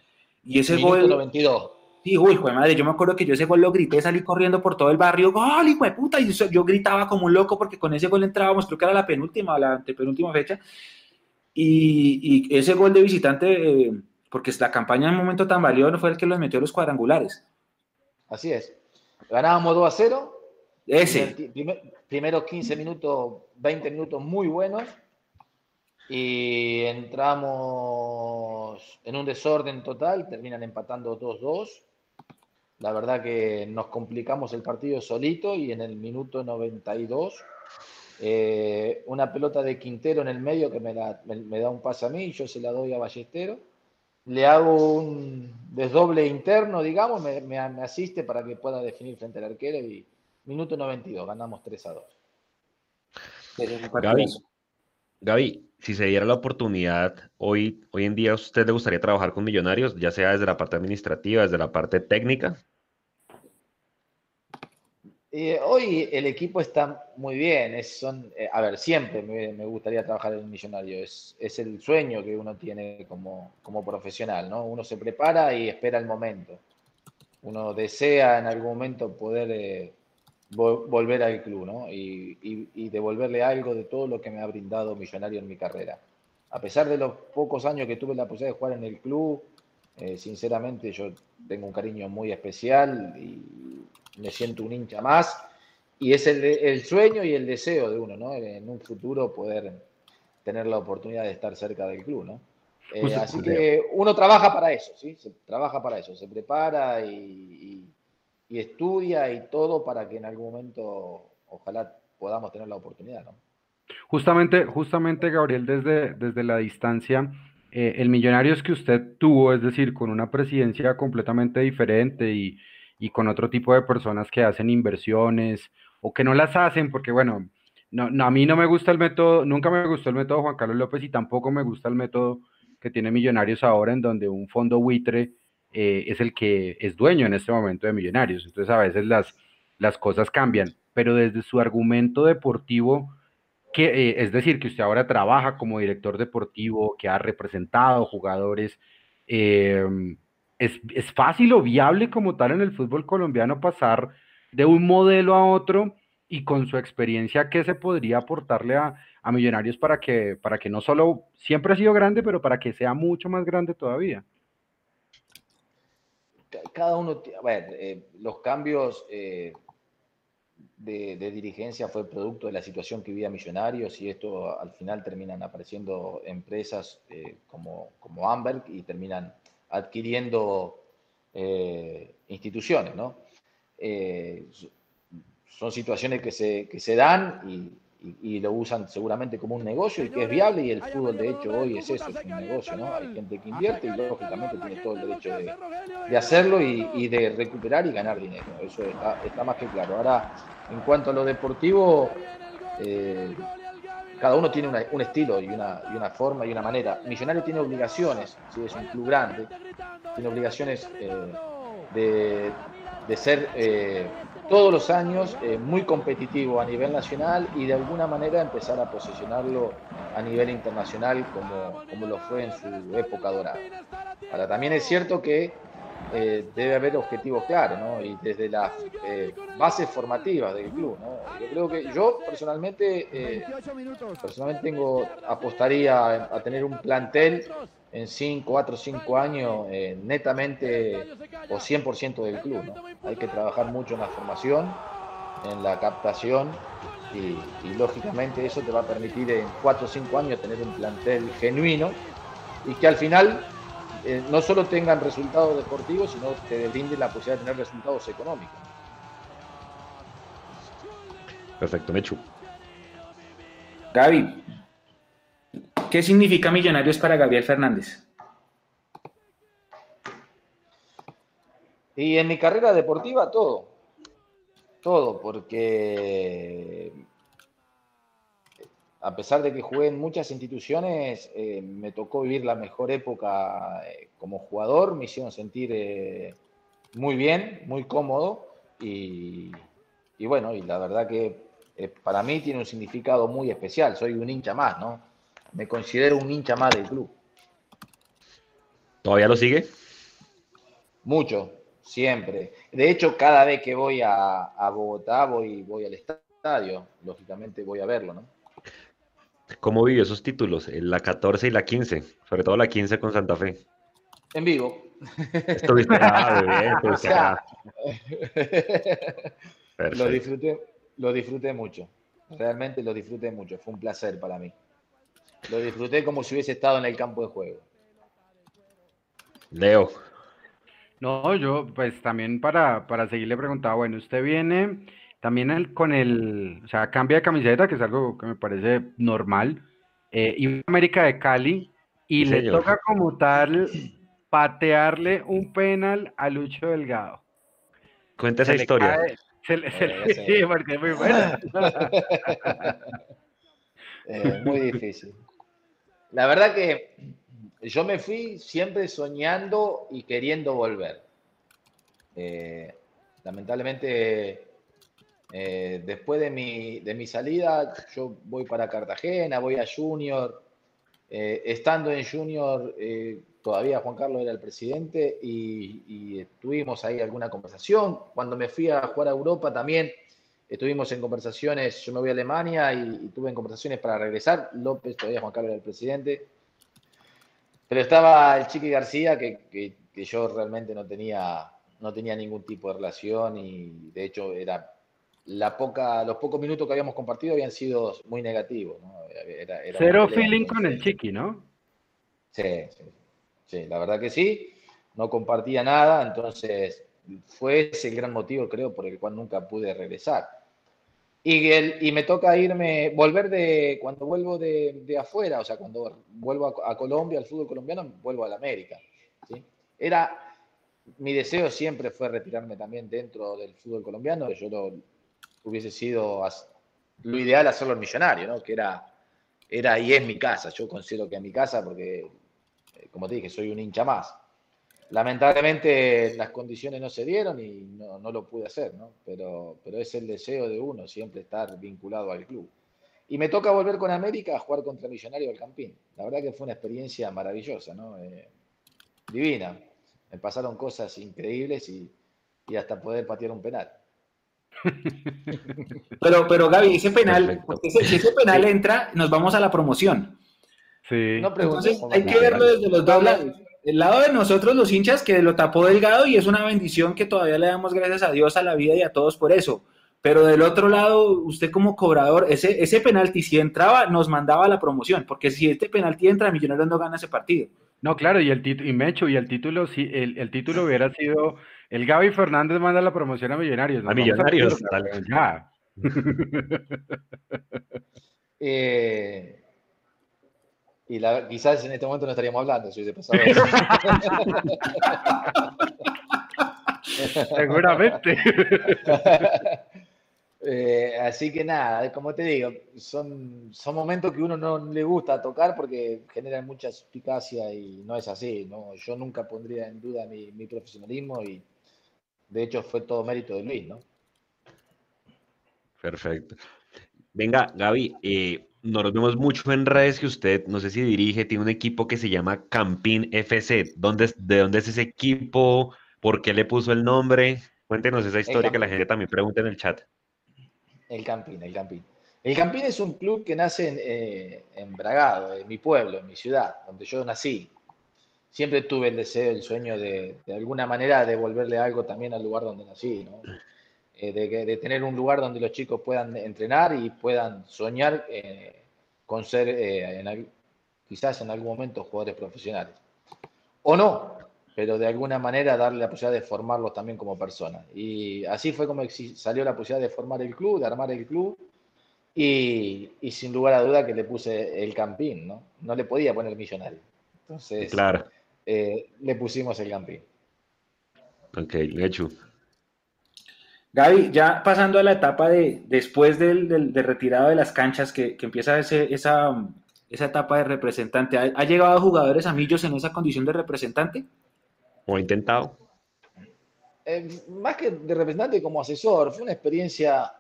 Y ese Minuto gol. 92. Sí, uy, hijo de madre, yo me acuerdo que yo ese gol lo grité, salí corriendo por todo el barrio, ¡gol, hijo de puta! Y yo, gritaba como un loco porque con ese gol entrábamos, creo que era la penúltima, la penúltima fecha. Y, y ese gol de visitante, eh, porque la campaña en un momento tan valioso fue el que los metió a los cuadrangulares. Así es. Ganábamos 2 a 0. Ese. Primer- primer- primeros 15 minutos, 20 minutos muy buenos. Y entramos en un desorden total. Terminan empatando 2-2. La verdad que nos complicamos el partido solito y en el minuto 92 eh, una pelota de Quintero en el medio que me, la- me- me da un pase a mí, yo se la doy a Ballestero, le hago un desdoble interno, digamos, me, asiste para que pueda definir frente al arquero y minuto 92, ganamos 3 a 2. Gaby, Gaby, si se diera la oportunidad, hoy, hoy en día, ¿a usted le gustaría trabajar con Millonarios, ya sea desde la parte administrativa, desde la parte técnica? Eh, hoy el equipo está muy bien, es, son, eh, a ver, siempre me, me gustaría trabajar en Millonario, es, es el sueño que uno tiene como, como profesional, ¿no? Uno se prepara y espera el momento. Uno desea en algún momento poder eh, vo- volver al club, ¿no? Y, y- y devolverle algo de todo lo que me ha brindado Millonario en mi carrera. A pesar de los pocos años que tuve la posibilidad de jugar en el club, eh, sinceramente yo tengo un cariño muy especial y me siento un hincha más. Y es el, el sueño y el deseo de uno, ¿no? En un futuro poder tener la oportunidad de estar cerca del club, ¿no? Eh, así que uno trabaja para eso, ¿sí? Se trabaja para eso, se prepara y, y- y estudia y todo para que en algún momento ojalá podamos tener la oportunidad, ¿no? Justamente, justamente, Gabriel, desde, desde la distancia, eh, el Millonarios que usted tuvo, es decir, con una presidencia completamente diferente y, y con otro tipo de personas que hacen inversiones o que no las hacen, porque bueno, no, no, a mí no me gusta el método, nunca me gustó el método Juan Carlos López y tampoco me gusta el método que tiene Millonarios ahora, en donde un fondo buitre eh, es el que es dueño en este momento de Millonarios. Entonces a veces las, las cosas cambian, pero desde su argumento deportivo que, eh, es decir, que usted ahora trabaja como director deportivo, que ha representado jugadores, eh, ¿es, es fácil o viable como tal en el fútbol colombiano pasar de un modelo a otro y con su experiencia, ¿qué se podría aportarle a, a Millonarios para que, para que no solo siempre ha sido grande, pero para que sea mucho más grande todavía? Ca- Cada uno, a ver, eh, los cambios eh, de, de dirigencia fue producto de la situación que vivía Millonarios y esto al final terminan apareciendo empresas eh, como, como Amberg y terminan adquiriendo eh, instituciones, ¿no? Eh, son situaciones que se, que se dan y, y- y lo usan seguramente como un negocio y que es viable y el fútbol de hecho hoy es eso, es un negocio, ¿no? Hay gente que invierte y lógicamente tiene todo el derecho de, de hacerlo y, y de recuperar y ganar dinero. Eso está, está más que claro. Ahora, en cuanto a lo deportivo, eh, cada uno tiene una- un estilo y una, y una forma y una manera. Millonario tiene obligaciones, ¿sí? es un club grande, tiene obligaciones eh, de, de ser eh, todos los años eh, muy competitivo a nivel nacional y de alguna manera empezar a posicionarlo a nivel internacional como, como lo fue en su época dorada. Ahora, también es cierto que eh, debe haber objetivos claros, ¿no? Y desde las eh, bases formativas del club, ¿no? Yo creo que yo personalmente, eh, personalmente tengo, apostaría a, tener un plantel en 5, 4, 5 años eh, netamente o 100% del club, ¿no? Hay que trabajar mucho en la formación, en la captación y, y lógicamente eso te va a permitir en 4 o 5 años tener un plantel genuino y que al final eh, no solo tengan resultados deportivos, sino te brinden la posibilidad de tener resultados económicos. Perfecto, Mechu. Gaby, ¿qué significa Millonarios para Gabriel Fernández? Y en mi carrera deportiva todo, todo, porque a pesar de que jugué en muchas instituciones, eh, me tocó vivir la mejor época eh, como jugador, me hicieron sentir eh, muy bien, muy cómodo y, y, bueno, y la verdad que para mí tiene un significado muy especial, soy un hincha más, ¿no? Me considero un hincha más del club. ¿Todavía lo sigue? Mucho, siempre. De hecho, cada vez que voy a, a Bogotá, voy, voy al estadio, lógicamente voy a verlo, ¿no? ¿Cómo vivió esos títulos? La 14 y la 15, sobre todo la 15 con Santa Fe. En vivo. Estuviste ah, bien, pues, lo disfruté, lo disfruté mucho. Realmente lo disfruté mucho. Fue un placer para mí. Lo disfruté como si hubiese estado en el campo de juego. Leo. No, yo pues también para, para seguirle preguntaba, bueno, usted viene también con el, o sea, cambia de camiseta, que es algo que me parece normal, eh, y América de Cali, y le toca como tal patearle un penal a Lucho Delgado. Cuenta esa historia. sí, porque es muy buena. Eh, muy difícil. La verdad que yo me fui siempre soñando y queriendo volver. Eh, lamentablemente eh, después de mi, de mi salida, yo voy para Cartagena, voy a Junior. Eh, estando en Junior, eh, todavía Juan Carlos era el presidente y, tuvimos ahí alguna conversación. Cuando me fui a jugar a Europa también estuvimos en conversaciones, yo me voy a Alemania y, tuve conversaciones para regresar. López, todavía Juan Carlos era el presidente. Pero estaba el Chiqui García, que, que yo realmente no tenía, no tenía ningún tipo de relación y de hecho era la poca, los pocos minutos que habíamos compartido habían sido muy negativos. Cero feeling con el chiqui, ¿no? Sí, sí, la verdad que sí. No compartía nada, entonces fue ese el gran motivo, creo, por el cual nunca pude regresar. Y, el, y me toca irme, volver de, cuando vuelvo de, de afuera, o sea, cuando vuelvo a, Colombia, al fútbol colombiano, vuelvo a la América. ¿sí? Era, mi deseo siempre fue retirarme también dentro del fútbol colombiano, yo lo, hubiese sido lo ideal hacerlo en millonario, ¿no? Que era, era y es mi casa. Yo considero que es mi casa porque, eh, como te dije, soy un hincha más. Lamentablemente las condiciones no se dieron y no, lo pude hacer, ¿no? Pero, pero es el deseo de uno siempre estar vinculado al club. Y me toca volver con América a jugar contra Millonario del Campín. La verdad que fue una experiencia maravillosa, ¿no? Eh, divina. Me pasaron cosas increíbles y, y hasta poder patear un penal. Pero, pero Gaby, ese penal, si ese penal entra, nos vamos a la promoción. Sí. Entonces hay que verlo desde los dos lados. El lado de nosotros, los hinchas, que lo tapó Delgado y es una bendición que todavía le damos gracias a Dios, a la vida y a todos por eso. Pero del otro lado, usted como cobrador, ese, ese penalti, si entraba, nos mandaba a la promoción, porque si este penalti entra, Millonarios no gana ese partido. No, claro, y el título, y Mecho, y el título, si el, el título hubiera sido el Gaby Fernández manda la promoción a Millonarios. a Millonarios. ya. eh, y la, quizás en este momento no estaríamos hablando si hubiese pasado Seguramente. Eh, así que nada, como te digo, son, son momentos que uno no le gusta tocar porque generan mucha suspicacia y no es así. ¿no? Yo nunca pondría en duda mi, mi profesionalismo y, de hecho, fue todo mérito de Luis, ¿no? Perfecto. Venga, Gaby, eh, nos vemos mucho en redes que usted, no sé si dirige, tiene un equipo que se llama Campín FC. ¿Dónde, ¿De dónde es ese equipo? ¿Por qué le puso el nombre? Cuéntenos esa historia que la gente también pregunta en el chat. El Campín, el Campín. El Campín es un club que nace en, eh, en Bragado, en mi pueblo, en mi ciudad, donde yo nací siempre tuve el deseo, el sueño de, de alguna manera devolverle algo también al lugar donde nací, ¿no? Eh, de, de, tener un lugar donde los chicos puedan entrenar y puedan soñar eh, con ser eh, quizás en algún momento jugadores profesionales. O no, pero de alguna manera darle la posibilidad de formarlos también como personas. Y así fue como salió la posibilidad de formar el club, de armar el club. Y, y sin lugar a duda que le puse el campín, ¿no? No le podía poner millonario. Entonces, claro eh, le pusimos el Gampi. Ok, Lechu. Gaby, ya pasando a la etapa de después del, retirado de las canchas, que, empieza ese, esa, esa etapa de representante, ¿ha, llegado jugadores a Millos en esa condición de representante? ¿O ha intentado? Eh, más que de representante, como asesor, fue una experiencia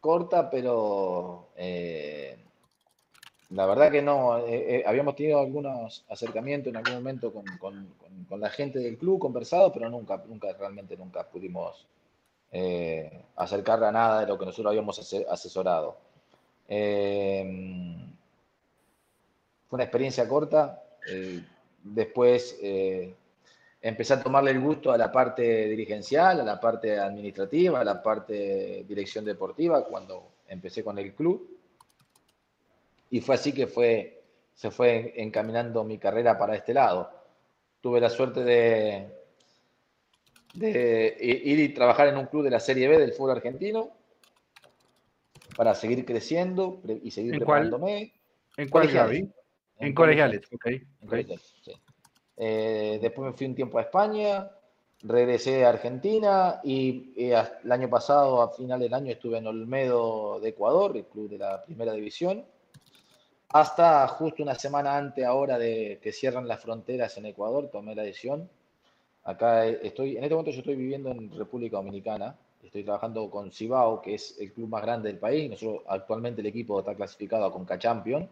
corta, pero eh, la verdad que no. Eh, habíamos tenido algunos acercamientos en algún momento con, con, la gente del club, conversado, pero nunca, nunca, realmente nunca pudimos eh, acercar a nada de lo que nosotros habíamos asesorado. Eh, fue una experiencia corta. Eh, después empecé a tomarle el gusto a la parte dirigencial, a la parte administrativa, a la parte dirección deportiva cuando empecé con el club. Y fue así que fue, se fue encaminando mi carrera para este lado. Tuve la suerte de, de ir y trabajar en un club de la Serie B del fútbol argentino para seguir creciendo y seguir ¿En preparándome. ¿En cuál, En, en colegiales, ok. Eh, después me fui un tiempo a España, regresé a Argentina y el año pasado, a final del año, estuve en Olmedo de Ecuador, el club de la primera división, hasta justo una semana antes ahora de que cierran las fronteras en Ecuador, tomé la decisión Acá estoy, en este momento yo estoy viviendo en República Dominicana, estoy trabajando con Cibao, que es el club más grande del país. Nosotros actualmente el equipo está clasificado a Conca Champion.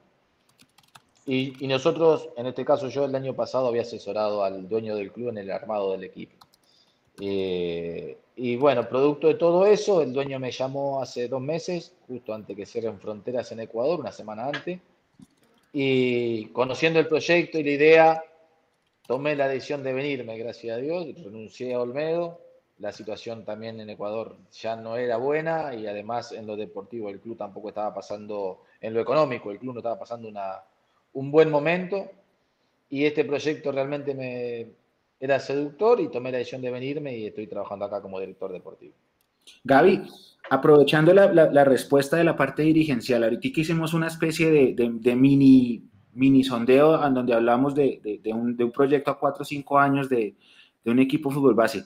Y, nosotros, en este caso yo el año pasado había asesorado al dueño del club en el armado del equipo. Eh, y bueno, producto de todo eso, el dueño me llamó hace dos meses, justo antes que cierren fronteras en Ecuador, una semana antes. Y conociendo el proyecto y la idea, tomé la decisión de venirme, gracias a Dios, renuncié a Olmedo. La situación también en Ecuador ya no era buena y además en lo deportivo el club tampoco estaba pasando, en lo económico el club no estaba pasando una, un buen momento y este proyecto realmente me era seductor y tomé la decisión de venirme y estoy trabajando acá como director deportivo. Gaby, aprovechando la, respuesta de la parte dirigencial, ahorita que hicimos una especie de mini mini sondeo en donde hablamos de, un, proyecto a cuatro o cinco años de, un equipo fútbol base.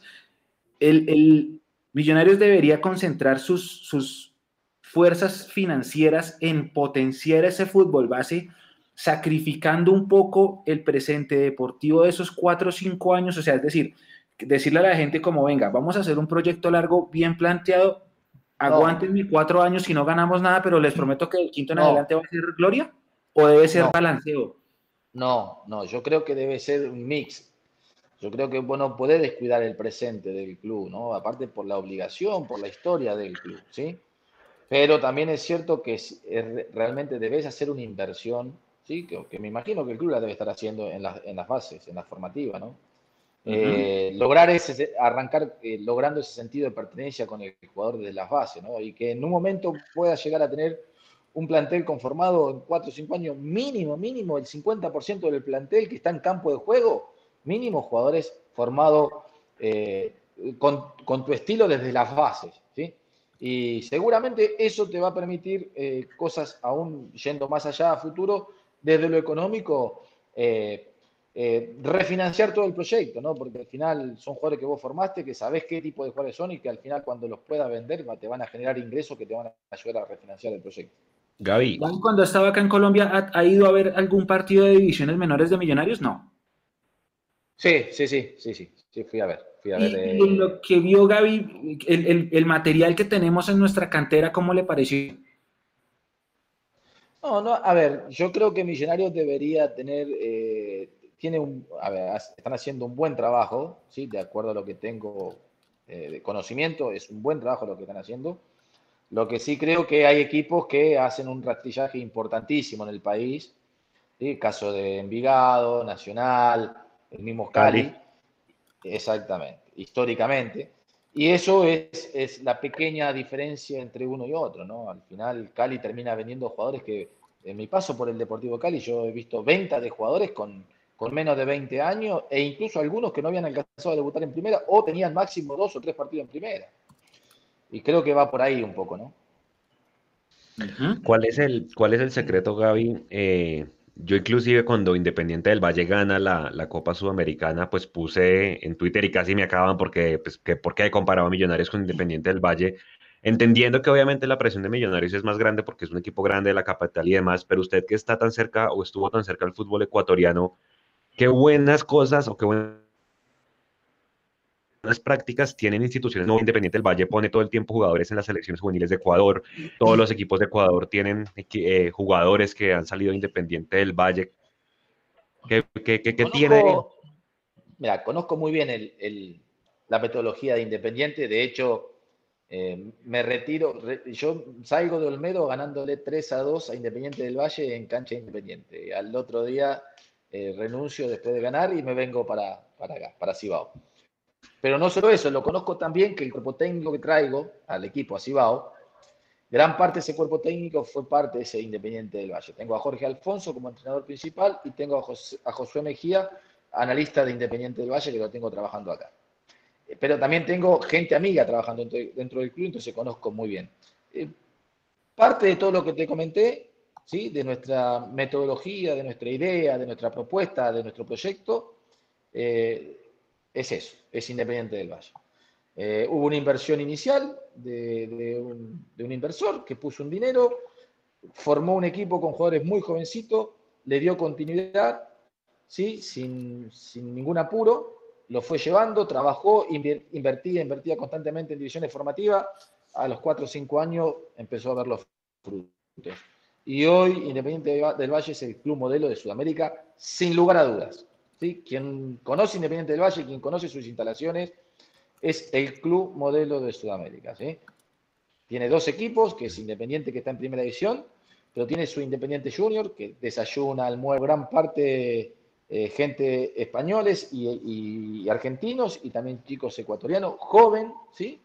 El, Millonarios debería concentrar sus, sus fuerzas financieras en potenciar ese fútbol base, sacrificando un poco el presente deportivo de esos cuatro o cinco años, o sea, es decir, decirle a la gente como, venga, vamos a hacer un proyecto largo, bien planteado, aguanten mis cuatro años si no ganamos nada, pero les prometo que el quinto en adelante va a ser gloria. ¿O debe ser balanceo? No, no, yo creo que debe ser un mix. Yo creo que bueno puede descuidar el presente del club, ¿no? Aparte por la obligación, por la historia del club, ¿sí? Pero también es cierto que realmente debes hacer una inversión, ¿sí? Que, me imagino que el club la debe estar haciendo en, en las bases, en la formativa, ¿no? Eh, lograr ese, arrancar eh, logrando ese sentido de pertenencia con el jugador desde las bases. Y que en un momento pueda llegar a tener un plantel conformado en 4 o 5 años, mínimo, mínimo, el 50% del plantel que está en campo de juego, mínimo jugadores formados eh, con, tu estilo desde las bases. ¿sí? Y seguramente eso te va a permitir cosas aún yendo más allá a futuro, desde lo económico, refinanciar todo el proyecto, ¿no? porque al final son jugadores que vos formaste, que sabés qué tipo de jugadores son y que al final cuando los puedas vender te van a generar ingresos que te van a ayudar a refinanciar el proyecto. Gaby. Cuando estaba acá en Colombia, ¿ha, ido a ver algún partido de divisiones menores de Millonarios? No. Sí, sí, sí, sí, sí, sí, fui a ver. Fui a ver y, lo que vio Gaby, el, material que tenemos en nuestra cantera, ¿cómo le pareció? No, no, a ver, yo creo que Millonarios debería tener, eh, tiene un, a ver, están haciendo un buen trabajo, ¿sí? De acuerdo a lo que tengo eh, de conocimiento, es un buen trabajo lo que están haciendo lo que sí creo que hay equipos que hacen un rastrillaje importantísimo en el país, el caso de Envigado, Nacional, el mismo Cali, exactamente, históricamente. Y eso es, es, la pequeña diferencia entre uno y otro, ¿no? Al final Cali termina vendiendo jugadores que, en mi paso por el Deportivo Cali, yo he visto venta de jugadores con, con menos de 20 años e incluso algunos que no habían alcanzado a debutar en primera o tenían máximo dos o tres partidos en primera. Y creo que va por ahí un poco, ¿no? ¿Cuál es el, cuál es el secreto, Gaby, eh, Yo inclusive cuando Independiente del Valle gana la, Copa Sudamericana, pues puse en Twitter y casi me acaban porque, pues, que, porque comparaba Millonarios con Independiente del Valle, entendiendo que obviamente la presión de Millonarios es más grande porque es un equipo grande de la capital y demás, pero usted que está tan cerca o estuvo tan cerca del fútbol ecuatoriano, qué buenas cosas o qué buenas prácticas tienen instituciones no Independiente del Valle pone todo el tiempo jugadores en las selecciones juveniles de Ecuador, todos los equipos de Ecuador tienen eh, jugadores que han salido Independiente del Valle. ¿Qué, tiene? Mira, conozco muy bien la metodología de Independiente, de hecho, eh, me retiro, yo salgo de Olmedo ganándole 3 a 2 a Independiente del Valle en cancha Independiente. Al otro día eh, renuncio después de ganar y me vengo para, para acá, para Cibao. Pero no solo eso, lo conozco también que el cuerpo técnico que traigo al equipo, a Cibao, gran parte de ese cuerpo técnico fue parte de ese Independiente del Valle. Tengo a Jorge Alfonso como entrenador principal y tengo a, Josué Mejía, analista de Independiente del Valle, que lo tengo trabajando acá. Eh, pero también tengo gente amiga trabajando dentro, del club, entonces conozco muy bien. Eh, parte de todo lo que te comenté, de nuestra metodología, de nuestra idea, de nuestra propuesta, de nuestro proyecto, eh, es eso, es Independiente del Valle. Eh, hubo una inversión inicial de, un, inversor que puso un dinero, formó un equipo con jugadores muy jovencitos, le dio continuidad, ¿sí? sin, ningún apuro, lo fue llevando, trabajó, invertía, invertía constantemente en divisiones formativas, a los 4 o 5 años empezó a ver los frutos. Y hoy Independiente del Valle es el club modelo de Sudamérica, sin lugar a dudas. Quien conoce Independiente del Valle, quien conoce sus instalaciones, es el club modelo de Sudamérica. Tiene dos equipos, que es Independiente que está en primera división, pero tiene su Independiente Junior, que desayuna, almuerza gran parte eh, gente españoles y, argentinos, y también chicos ecuatorianos, joven, ¿sí?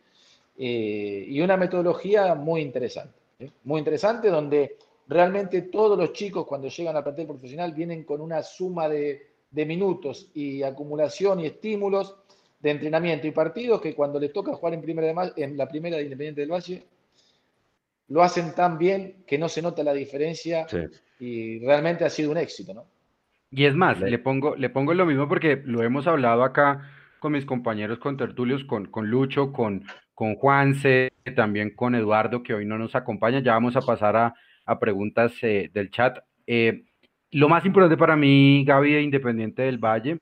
Eh, y una metodología muy interesante. Muy interesante, donde realmente todos los chicos cuando llegan al plantel profesional vienen con una suma de de minutos y acumulación y estímulos de entrenamiento y partidos que cuando les toca jugar en, primera en la primera de Independiente del Valle, lo hacen tan bien que no se nota la diferencia y realmente ha sido un éxito, ¿no? Y es más, le pongo, le pongo lo mismo porque lo hemos hablado acá con mis compañeros con Tertulios, con, con Lucho, con, con Juanse, también con Eduardo, que hoy no nos acompaña. Ya vamos a pasar a, a preguntas eh, del chat. Eh, lo más importante para mí, Gaby, de Independiente del Valle,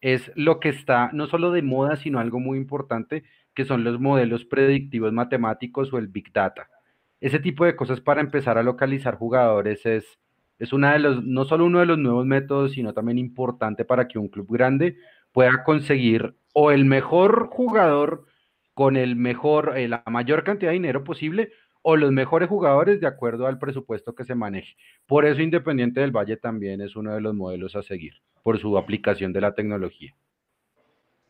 es lo que está no solo de moda, sino algo muy importante, que son los modelos predictivos matemáticos o el Big Data. Ese tipo de cosas para empezar a localizar jugadores es, es una de los, no solo uno de los nuevos métodos, sino también importante para que un club grande pueda conseguir o el mejor jugador con el mejor, eh, la mayor cantidad de dinero posible o los mejores jugadores de acuerdo al presupuesto que se maneje. Por eso Independiente del Valle también es uno de los modelos a seguir, por su aplicación de la tecnología.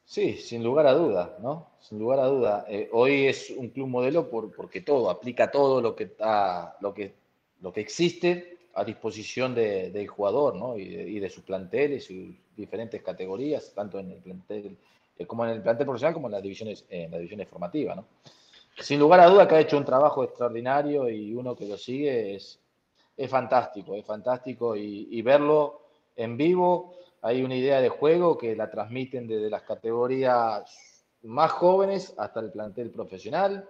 Sí, sin lugar a duda, ¿no? Sin lugar a duda. Eh, hoy es un club modelo por, porque todo, aplica todo lo que, está, lo que, lo que existe a disposición del jugador, ¿no? Y de, sus planteles y diferentes categorías, tanto en el plantel, eh, como en el plantel profesional como en las divisiones, en las divisiones formativas, ¿no? Sin lugar a duda que ha hecho un trabajo extraordinario y uno que lo sigue es, es fantástico, es fantástico y, verlo en vivo. Hay una idea de juego que la transmiten desde las categorías más jóvenes hasta el plantel profesional.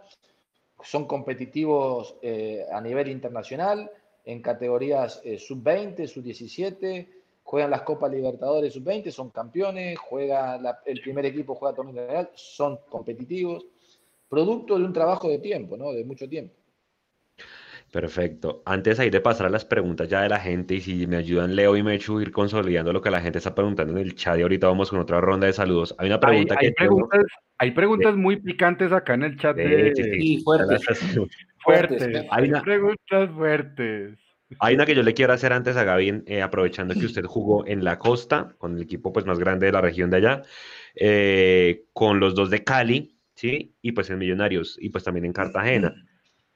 Son competitivos eh, a nivel internacional en categorías eh, sub-20, sub-17, juegan las Copas Libertadores sub-20, son campeones, juega el primer equipo juega torneo general, son competitivos producto de un trabajo de tiempo, ¿no? De mucho tiempo. Perfecto. Antes ahí de pasar a las preguntas ya de la gente, y si me ayudan Leo y Mechu a ir consolidando lo que la gente está preguntando en el chat, y ahorita vamos con otra ronda de saludos. Hay una pregunta que. Hay preguntas, hay preguntas muy picantes acá en el chat. De... Sí, fuertes. fuertes. Hay, preguntas fuertes. Hay una que yo le quiero hacer antes a Gaby, eh, aprovechando que usted jugó en la costa, con el equipo pues, más grande de la región de allá, eh, con los dos de Cali ¿sí? Y pues en Millonarios y pues también en Cartagena.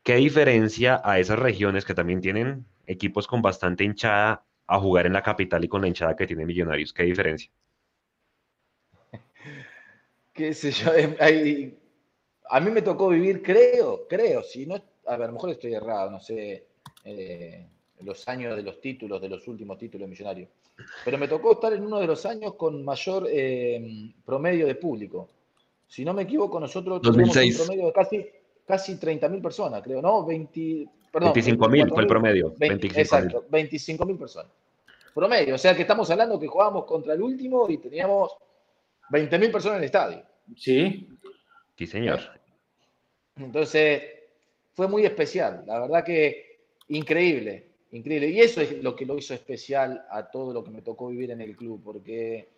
¿Qué diferencia a esas regiones que también tienen equipos con bastante hinchada a jugar en la capital y con la hinchada que tiene Millonarios? ¿Qué diferencia? Qué sé yo, em, a mí me tocó vivir, creo, creo, si no, a ver, a lo mejor estoy errado, no sé, eh, los años de los títulos, de los últimos títulos de Millonarios. Pero me tocó estar en uno de los años con mayor eh, promedio de público. Si no me equivoco, nosotros tuvimos un promedio de casi, casi 30.000 personas, creo, ¿no? 20, perdón, 25.000 fue el promedio. 25 exacto, 25.000 personas. Promedio, o sea que estamos hablando que jugábamos contra el último y teníamos 20.000 personas en el estadio. Sí. Sí, señor. Entonces, fue muy especial. La verdad que increíble, increíble. Y eso es lo que lo hizo especial a todo lo que me tocó vivir en el club, porque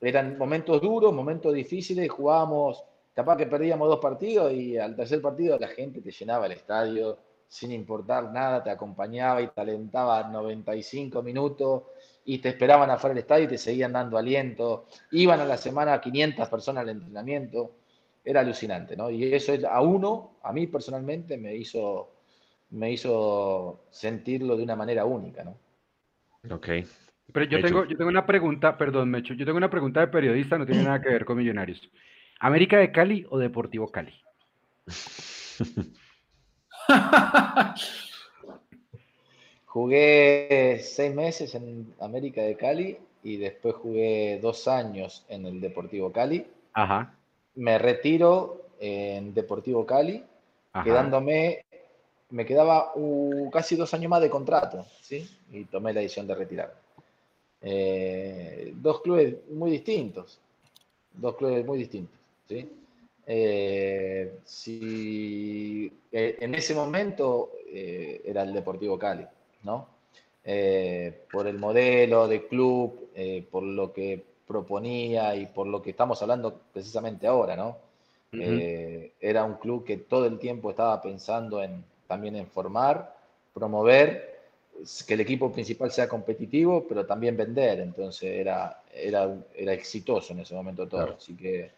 eran momentos duros, momentos difíciles, jugábamos, capaz que perdíamos dos partidos y al tercer partido la gente te llenaba el estadio sin importar nada, te acompañaba y te alentaba 95 minutos y te esperaban afuera del estadio y te seguían dando aliento. Iban a la semana 500 personas al entrenamiento. Era alucinante, ¿no? Y eso a uno, a mí personalmente, me hizo, me hizo sentirlo de una manera única, ¿no? Ok. Pero yo tengo, yo tengo una pregunta, perdón, Mecho, yo tengo una pregunta de periodista, no tiene nada que ver con Millonarios. ¿América de Cali o Deportivo Cali? jugué seis meses en América de Cali y después jugué dos años en el Deportivo Cali. Ajá. Me retiro en Deportivo Cali, quedándome, me quedaba casi dos años más de contrato, ¿sí? Y tomé la decisión de retirar. Eh, dos clubes muy distintos, dos clubes muy distintos, ¿sí? Eh, si, eh, en ese momento eh, era el Deportivo Cali, ¿no? por el modelo de club, por lo que proponía y por lo que estamos hablando precisamente ahora, ¿no? era un club que todo el tiempo estaba pensando en, también en formar, promover, que el equipo principal sea competitivo, pero también vender. Entonces era, era, era exitoso en ese momento todo. Así que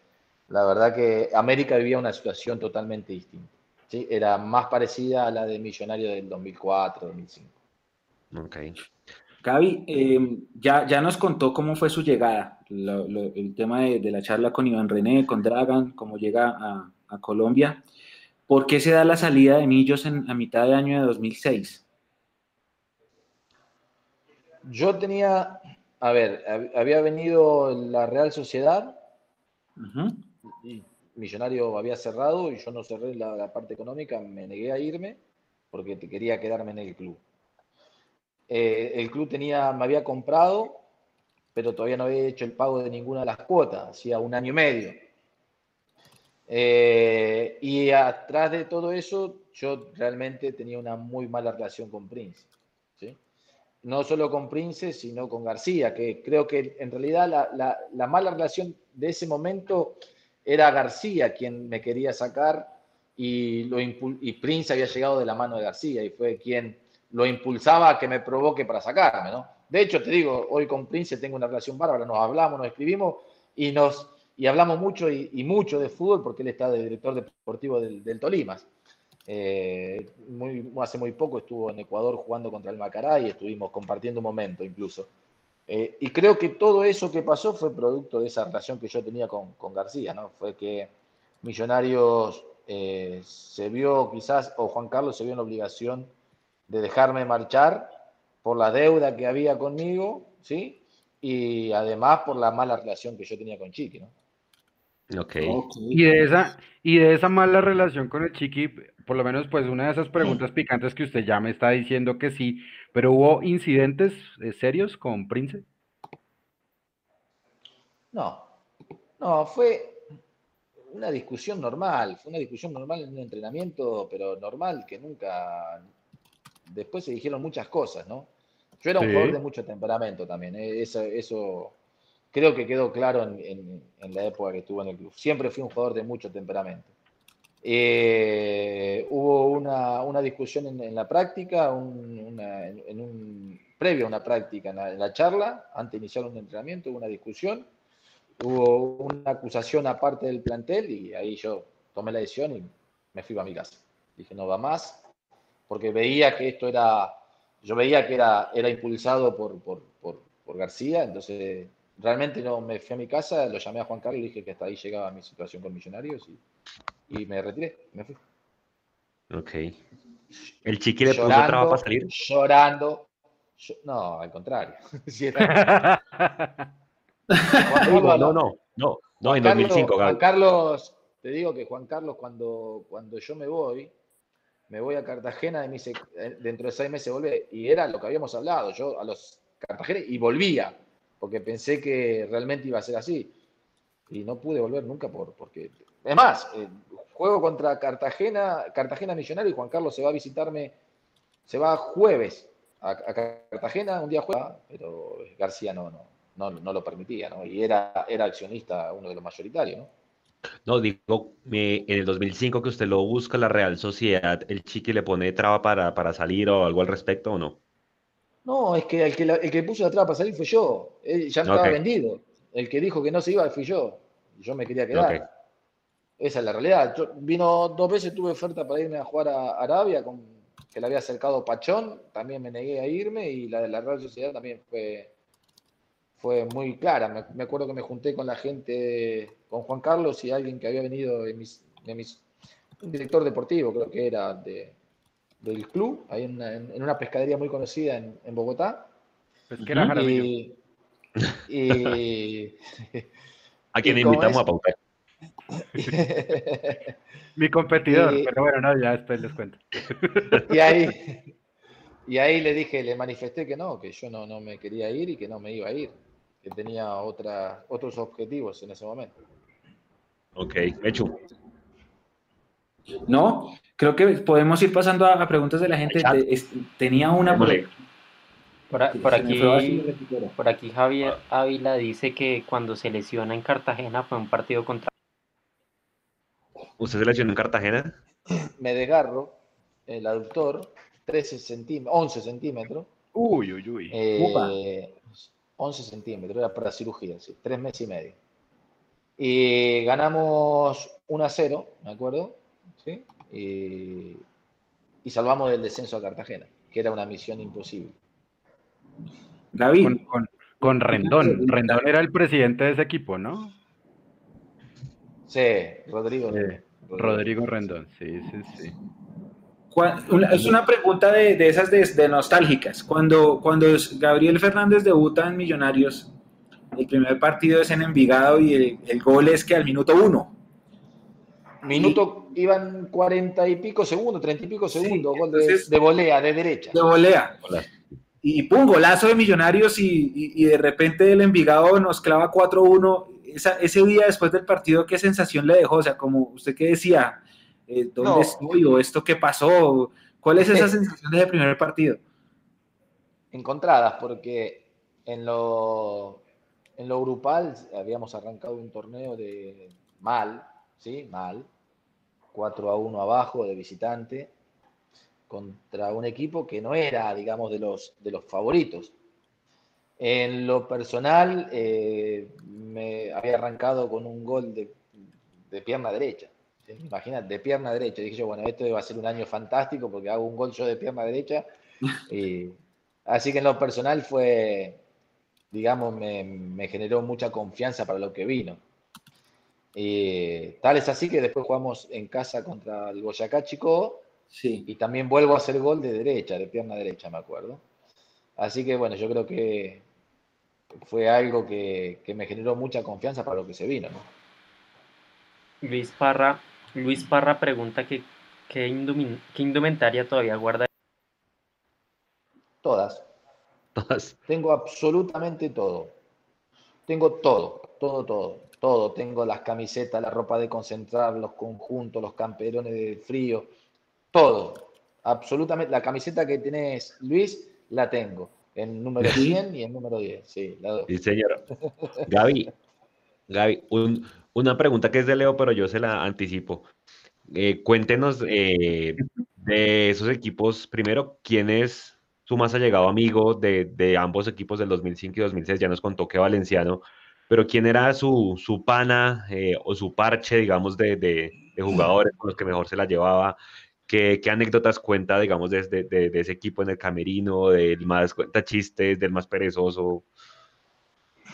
la verdad que América vivía una situación totalmente distinta. ¿sí? Era más parecida a la de Millonario del 2004, 2005. Ok. Gaby, em, ya, ya nos contó cómo fue su llegada, el tema de, la charla con Iván René, con Dragan, cómo llega a, Colombia. ¿Por qué se da la salida de Millos en, a mitad de año de 2006? Yo tenía, a ver, había venido la Real Sociedad, Millonario había cerrado y yo no cerré la, parte económica, me negué a irme porque quería quedarme en el club. Eh, el club tenía, me había comprado, pero todavía no había hecho el pago de ninguna de las cuotas, hacía un año y medio. Eh, y atrás de todo eso, yo realmente tenía una muy mala relación con Prince. No solo con Prince, sino con García, que creo que en realidad la, la mala relación de ese momento era García quien me quería sacar y, lo y Prince había llegado de la mano de García y fue quien lo impulsaba a que me provoque para sacarme, ¿no? De hecho, te digo, hoy con Prince tengo una relación bárbara, nos hablamos, nos escribimos y nos y hablamos mucho y, mucho de fútbol porque él está de director deportivo del, del Tolimas. Eh, hace muy poco estuvo en Ecuador jugando contra el Macará y estuvimos compartiendo un momento incluso. Eh, y creo que todo eso que pasó fue producto de esa relación que yo tenía con, García, ¿no? Fue que Millonarios eh, se vio quizás, o Juan Carlos se vio en la obligación de dejarme marchar por la deuda que había conmigo, ¿sí? Y además por la mala relación que yo tenía con Chiqui, ¿no? Okay. Y de esa y de esa mala relación con el Chiqui, por lo menos pues una de esas preguntas picantes que usted ya me está diciendo que sí, pero hubo incidentes eh, serios con Prince? No. No, fue una discusión normal, fue una discusión normal en un entrenamiento, pero normal que nunca después se dijeron muchas cosas, ¿no? Yo era un jugador de mucho temperamento también, ¿eh? eso, eso creo que quedó claro en, la época que estuve en el club. Siempre fui un jugador de mucho temperamento. Eh, hubo una, discusión en, la práctica, en, un, previo a una práctica, en la, charla, antes de iniciar un entrenamiento, hubo una discusión, hubo una acusación aparte del plantel y ahí yo tomé la decisión y me fui a mi casa. Dije, no va más, porque veía que esto era, yo veía que era, era impulsado por, por, por García, entonces realmente no me fui a mi casa, lo llamé a Juan Carlos y dije que hasta ahí llegaba mi situación con Millonarios y, me retiré, me fui. Ok. ¿El chiqui le puso traba para salir? Llorando. no, al contrario. no, no, no, no, no, en 2005. Juan Carlos, te digo que Juan Carlos, cuando, cuando yo me voy, me voy a Cartagena y me dice, eh, dentro de seis meses volvé. Y era lo que habíamos hablado, yo a los Cartagena y volvía, porque pensé que realmente iba a ser así. Y no pude volver nunca por, porque... Es más, eh, juego contra Cartagena, Cartagena Millonario y Juan Carlos se va a visitarme, se va jueves a, Cartagena, un día juega, pero García no, no, no, lo permitía, ¿no? Y era, era accionista, uno de los mayoritarios, ¿no? No, digo, en el 2005 que usted lo busca la Real Sociedad, ¿el Chiqui le pone traba para, para salir o algo al respecto o no? No, es que el que, el que puso la traba para salir fue yo. Él ya estaba vendido. El que dijo que no se iba fui yo. Yo me quería quedar. Esa es la realidad. Yo, vino dos veces, tuve oferta para irme a jugar a Arabia, con, que le había acercado Pachón. También me negué a irme y la de la Real Sociedad también fue, fue muy clara. Me, acuerdo que me junté con la gente, con Juan Carlos y alguien que había venido de mis, un director deportivo, creo que era de, del club, ahí en una, pescadería muy conocida en, Bogotá. Pesquera y, y, a quien invitamos a pautar. Mi competidor, pero bueno, no, ya después les cuento. y ahí, y ahí le dije, le manifesté que no, que yo no, no me quería ir y que no me iba a ir que tenía otra, otros objetivos en ese momento. Ok, hecho. No, creo que podemos ir pasando a, preguntas de la gente. tenía una por, por, aquí, por aquí Javier Ávila dice que cuando se lesiona en Cartagena fue un partido contra. ¿Usted se lesionó en Cartagena? Me desgarro el aductor, 13 centímetros, 11 centímetros. Uy, uy, uy. Eh, 11 centímetros, era para cirugía, sí, tres meses y medio. Y ganamos 1 a 0, ¿me acuerdo? ¿Sí? Y, salvamos del descenso a Cartagena, que era una misión imposible. David. Con, Rendón. Rendón era el presidente de ese equipo, ¿no? Sí, Rodrigo. Rodrigo Rendón, sí, sí, sí es una pregunta de, esas de, nostálgicas. Cuando, cuando Gabriel Fernández debuta en Millonarios, el primer partido es en Envigado y el, gol es que al minuto uno. Minuto, iban cuarenta y pico segundos, treinta y pico segundos, gol de, volea, de derecha. De volea. Y pum, golazo de Millonarios y, de repente el Envigado nos clava 4-1. Ese día después del partido, ¿qué sensación le dejó? O sea, como usted que decía, eh, ¿dónde estoy? ¿O esto qué pasó? ¿Cuál es esa eh, sensación de primer partido? Encontradas, porque en lo, en lo grupal habíamos arrancado un torneo de mal, ¿sí? Mal. 4 a 1 abajo de visitante contra un equipo que no era, digamos, de los, de los favoritos. En lo personal, eh, me había arrancado con un gol de, de pierna derecha imagínate, de pierna derecha. Dije yo, bueno, esto va a ser un año fantástico porque hago un gol yo de pierna derecha. Y, así que en lo personal fue, digamos, me, generó mucha confianza para lo que vino. Y tal es así que después jugamos en casa contra el Boyacá Chico. Sí. Y también vuelvo a hacer gol de derecha, de pierna derecha, me acuerdo. Así que bueno, yo creo que fue algo que, me generó mucha confianza para lo que se vino. ¿no? Luis Parra Luis Parra pregunta que, qué, indumentaria todavía guarda. Todas. Todas. Tengo absolutamente todo. Tengo todo, todo, todo, todo. Tengo las camisetas, la ropa de concentrar, los conjuntos, los camperones de frío, todo. Absolutamente. La camiseta que tenés, Luis, la tengo. En número 100 y en número 10. Sí, la Sí, señor. Gaby, Gaby, un, una pregunta que es de Leo, pero yo se la anticipo. Eh, cuéntenos eh, de esos equipos, primero, ¿quién es su más allegado amigo de, ambos equipos del 2005 y 2006? Ya nos contó que Valenciano, pero ¿quién era su, su pana eh, o su parche, digamos, de, jugadores con los que mejor se la llevaba? ¿Qué, anécdotas cuenta, digamos, de, de, ese equipo en el camerino, del más cuenta chistes, del más perezoso?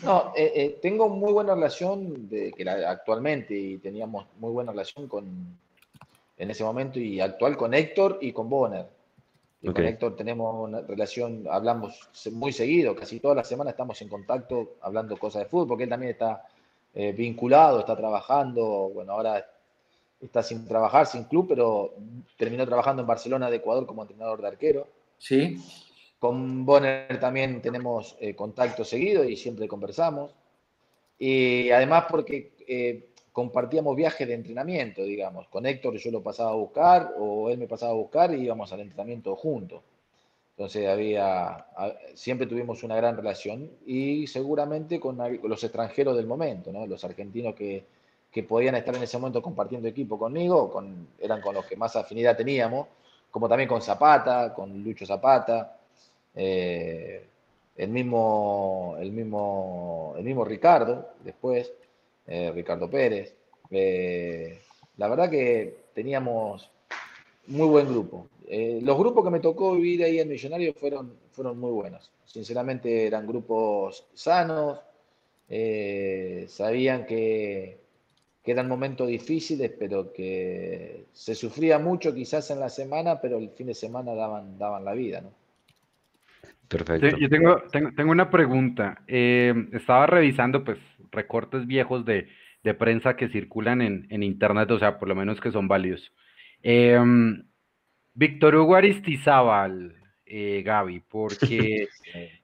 No, eh, eh, tengo muy buena relación de, que actualmente y teníamos muy buena relación con, en ese momento y actual con Héctor y con Bonner. Y con Héctor tenemos una relación, hablamos muy seguido, casi todas las semanas estamos en contacto hablando cosas de fútbol, porque él también está eh, vinculado, está trabajando, bueno, ahora está sin trabajar, sin club, pero terminó trabajando en Barcelona de Ecuador como entrenador de arquero. Sí. Con Bonner también tenemos eh, contacto seguido y siempre conversamos. Y además porque eh, compartíamos viajes de entrenamiento, digamos. Con Héctor yo lo pasaba a buscar o él me pasaba a buscar y íbamos al entrenamiento juntos. Entonces había, siempre tuvimos una gran relación y seguramente con los extranjeros del momento, los argentinos que, que podían estar en ese momento compartiendo equipo conmigo, con, eran con los que más afinidad teníamos, como también con Zapata, con Lucho Zapata, eh, el, mismo, el, mismo, el mismo Ricardo después. Eh, Ricardo Pérez. Eh, la verdad que teníamos muy buen grupo. Eh, los grupos que me tocó vivir ahí en Millonarios fueron, fueron muy buenos. Sinceramente eran grupos sanos, sabían que, que, eran momentos difíciles, pero que se sufría mucho quizás en la semana, pero el fin de semana daban, daban la vida, ¿no? Perfecto. yo tengo, tengo, una pregunta. estaba revisando, pues, recortes viejos de, prensa que circulan en, internet, o sea, por lo menos que son válidos. Em, Víctor Hugo Aristizábal, eh, Gaby, porque...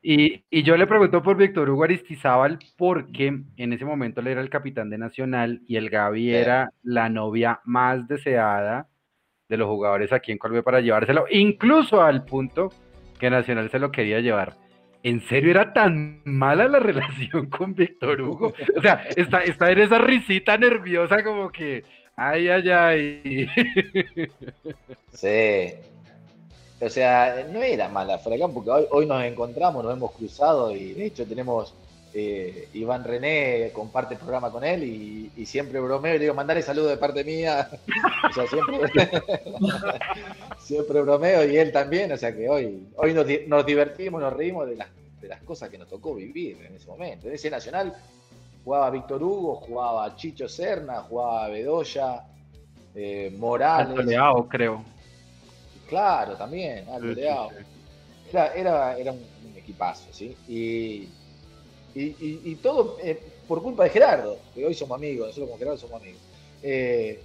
Y, yo le pregunto por Víctor Hugo Aristizábal porque en ese momento él era el capitán de Nacional y el Gaby era la novia más deseada de los jugadores aquí en Colombia para llevárselo, incluso al punto que Nacional se lo quería llevar. ¿En serio era tan mala la relación con Víctor Hugo? O sea, está, está en esa risita nerviosa como que, ay, ay, ay. Sí. O sea, no era mala Fracán, porque hoy, hoy nos encontramos, nos hemos cruzado y de hecho tenemos eh, Iván René comparte el programa con él y, siempre bromeo y le digo, mandale saludo de parte mía. o sea, siempre, siempre bromeo y él también. O sea que hoy, hoy nos, divertimos, nos reímos de las, de las cosas que nos tocó vivir en ese momento. En ese nacional jugaba Víctor Hugo, jugaba Chicho Serna, jugaba Bedoya, eh, Morales. Leao, creo. Claro, también, Aldo Leao. Era, era, era un, un equipazo, ¿sí? Y y, todo eh, por culpa de Gerardo, que hoy somos amigos, nosotros con Gerardo somos amigos. Eh,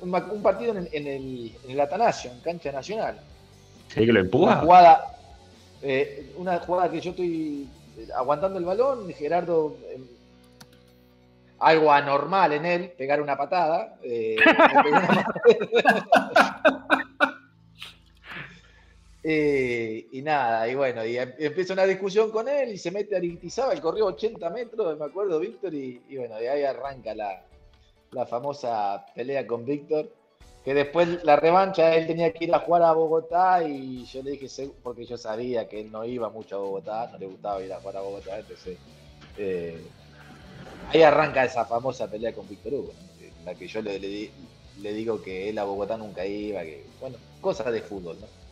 un, partido en, el, en el Atanasio, en cancha nacional. Sí, que lo empuja. Una jugada, eh, una jugada que yo estoy aguantando el balón, Gerardo, algo anormal en él, pegar una patada. Eh, y nada, y bueno, y em, empieza una discusión con él y se mete a Aristizábal, corrió 80 metros, me acuerdo, Víctor, y, bueno, de ahí arranca la, famosa pelea con Víctor, que después la revancha, él tenía que ir a jugar a Bogotá y yo le dije, porque yo sabía que él no iba mucho a Bogotá, no le gustaba ir a jugar a Bogotá, entonces eh, ahí arranca esa famosa pelea con Víctor Hugo, la que yo le, le, digo que él a Bogotá nunca iba, que bueno, cosas de fútbol, ¿no?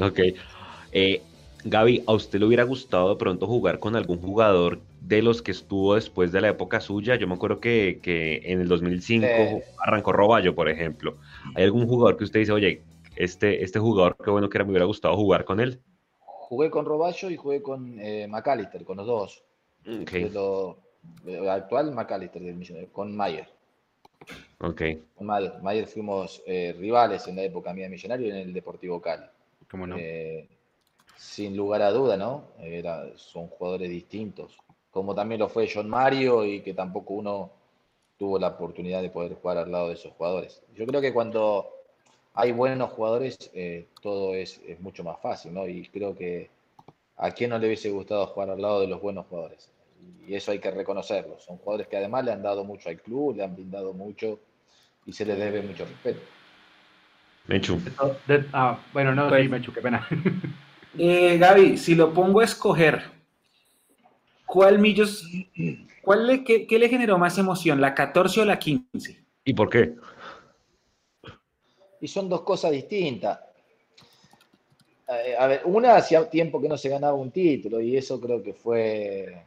Ok. Eh, Gaby, ¿a usted le hubiera gustado de pronto jugar con algún jugador de los que estuvo después de la época suya? Yo me acuerdo que, en el 2005 arrancó Roballo, por ejemplo. ¿Hay algún jugador que usted dice, oye, este, este jugador, qué bueno que era, me hubiera gustado jugar con él? Jugué con Roballo y jugué con eh, McAllister, con los dos. Okay. actual McAllister con Mayer. Ok. Con Mayer, Mayer fuimos eh, rivales en la época mía de Millonario en el Deportivo Cali. Eh, sin lugar a duda, ¿no? son jugadores distintos. Como también lo fue John Mario y que tampoco uno tuvo la oportunidad de poder jugar al lado de esos jugadores. Yo creo que cuando hay buenos jugadores, eh, todo es, mucho más fácil, ¿no? Y creo que a quién no le hubiese gustado jugar al lado de los buenos jugadores. Y eso hay que reconocerlo. Son jugadores que además le han dado mucho al club, le han brindado mucho y se les debe mucho respeto. Mechu. ah, bueno, no, pues, sí, Mechu, qué pena. Eh, Gaby, si lo pongo a escoger, ¿cuál Millos, cuál le, qué, le generó más emoción, la 14 o la 15? ¿Y por qué? Y son dos cosas distintas. Eh, a ver, una hacía tiempo que no se ganaba un título y eso creo que fue,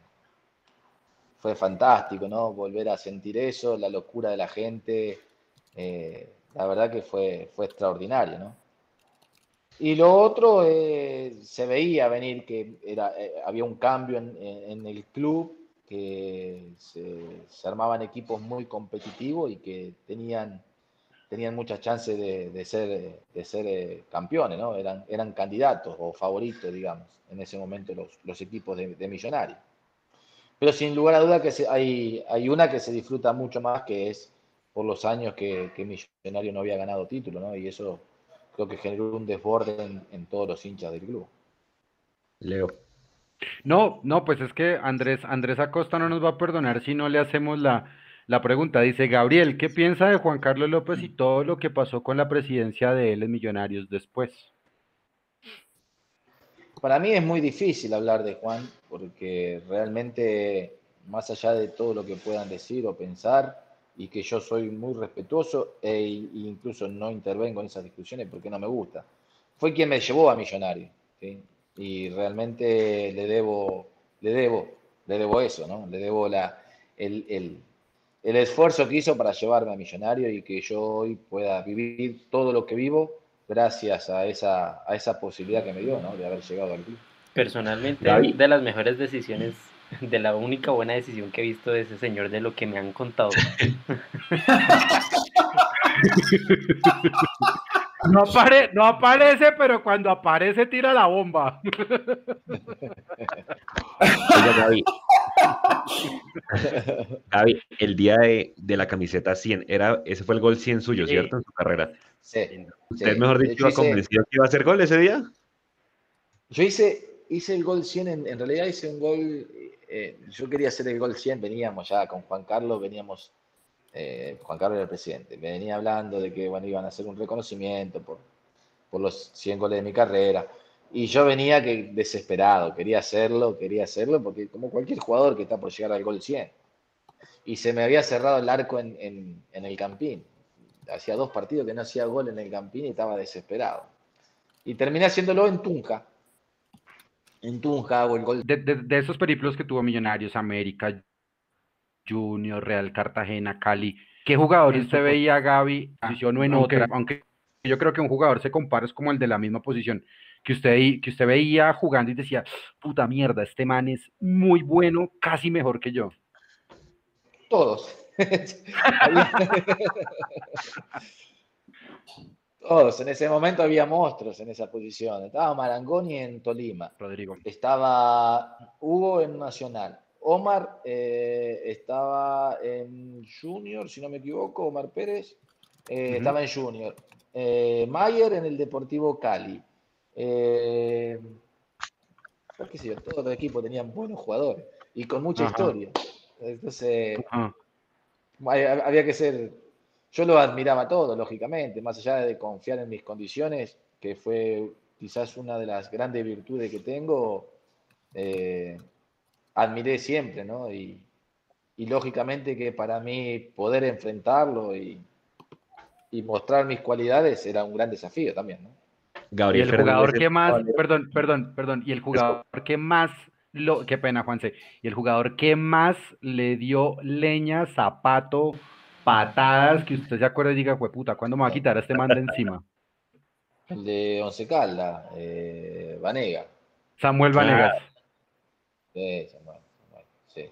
fue fantástico, ¿no? Volver a sentir eso, la locura de la gente. Eh, la verdad que fue, fue extraordinario, ¿no? Y lo otro, eh, se veía venir que era, eh, había un cambio en, el club, que se, armaban equipos muy competitivos y que tenían, tenían muchas chances de, ser, de ser eh, campeones, ¿no? Eran, eran candidatos o favoritos, digamos, en ese momento los, los equipos de, de, Millonarios. Pero sin lugar a duda que hay, hay una que se disfruta mucho más, que es por los años que, que Millonario no había ganado título, ¿no? Y eso creo que generó un desborde en, todos los hinchas del club. Leo. No, no, pues es que Andrés, Andrés Acosta no nos va a perdonar si no le hacemos la, la pregunta. Dice Gabriel, ¿qué piensa de Juan Carlos López y todo lo que pasó con la presidencia de él en Millonarios después? Para mí es muy difícil hablar de Juan, porque realmente, más allá de todo lo que puedan decir o pensar, y que yo soy muy respetuoso e incluso no intervengo en esas discusiones porque no me gusta. Fue quien me llevó a Millonario y realmente le debo, le debo, le debo eso, ¿no? Le debo la, el, el, el esfuerzo que hizo para llevarme a Millonario y que yo hoy pueda vivir todo lo que vivo gracias a esa, a esa posibilidad que me dio, ¿no? De haber llegado al club. Personalmente, de las mejores decisiones de la única buena decisión que he visto de ese señor de lo que me han contado. No, no aparece, pero cuando aparece tira la bomba. Gaby, el día de, la camiseta 100, era, ese fue el gol 100 suyo, ¿cierto? En su carrera. Sí. ¿Usted, mejor dicho, iba convencido que iba a hacer gol ese día? Yo hice, hice el gol 100, en, realidad hice un gol eh, yo quería hacer el gol 100, veníamos ya con Juan Carlos, veníamos, eh, Juan Carlos era el presidente, venía hablando de que bueno, iban a hacer un reconocimiento por, por los 100 goles de mi carrera. Y yo venía que desesperado, quería hacerlo, quería hacerlo, porque como cualquier jugador que está por llegar al gol 100. Y se me había cerrado el arco en, en, en el Campín. Hacía dos partidos que no hacía gol en el Campín y estaba desesperado. Y terminé haciéndolo en Tunja, en Tunja o el gol. De, esos periplos que tuvo Millonarios, América, Junior, Real Cartagena, Cali, ¿qué jugador usted veía Gaby posición o en otra? Aunque yo creo que un jugador se compara es como el de la misma posición. Que usted, que usted veía jugando y decía, puta mierda, este man es muy bueno, casi mejor que yo. Todos. Todos, en ese momento había monstruos en esa posición. Estaba Marangoni en Tolima. Rodrigo. Estaba Hugo en Nacional. Omar eh, estaba en Junior, si no me equivoco, Omar Pérez eh, estaba en Junior. Eh, Mayer en el Deportivo Cali. Eh, qué sé yo, todos los equipos tenían buenos jugadores y con mucha historia. Entonces, había que ser yo lo admiraba todo, lógicamente, más allá de confiar en mis condiciones, que fue quizás una de las grandes virtudes que tengo, eh, admiré siempre, ¿no? Y, lógicamente que para mí poder enfrentarlo y, mostrar mis cualidades era un gran desafío también, ¿no? Gabriel y el jugador que más, perdón, perdón, perdón, y el jugador que más lo, qué pena, Juanse, y el jugador que más le dio leña, zapato, patadas que usted se acuerda y diga, puta, ¿cuándo me va a quitar a este man de encima? El de Once Calda, eh, Vanega. Samuel Vanegas. Sí, Samuel, sí,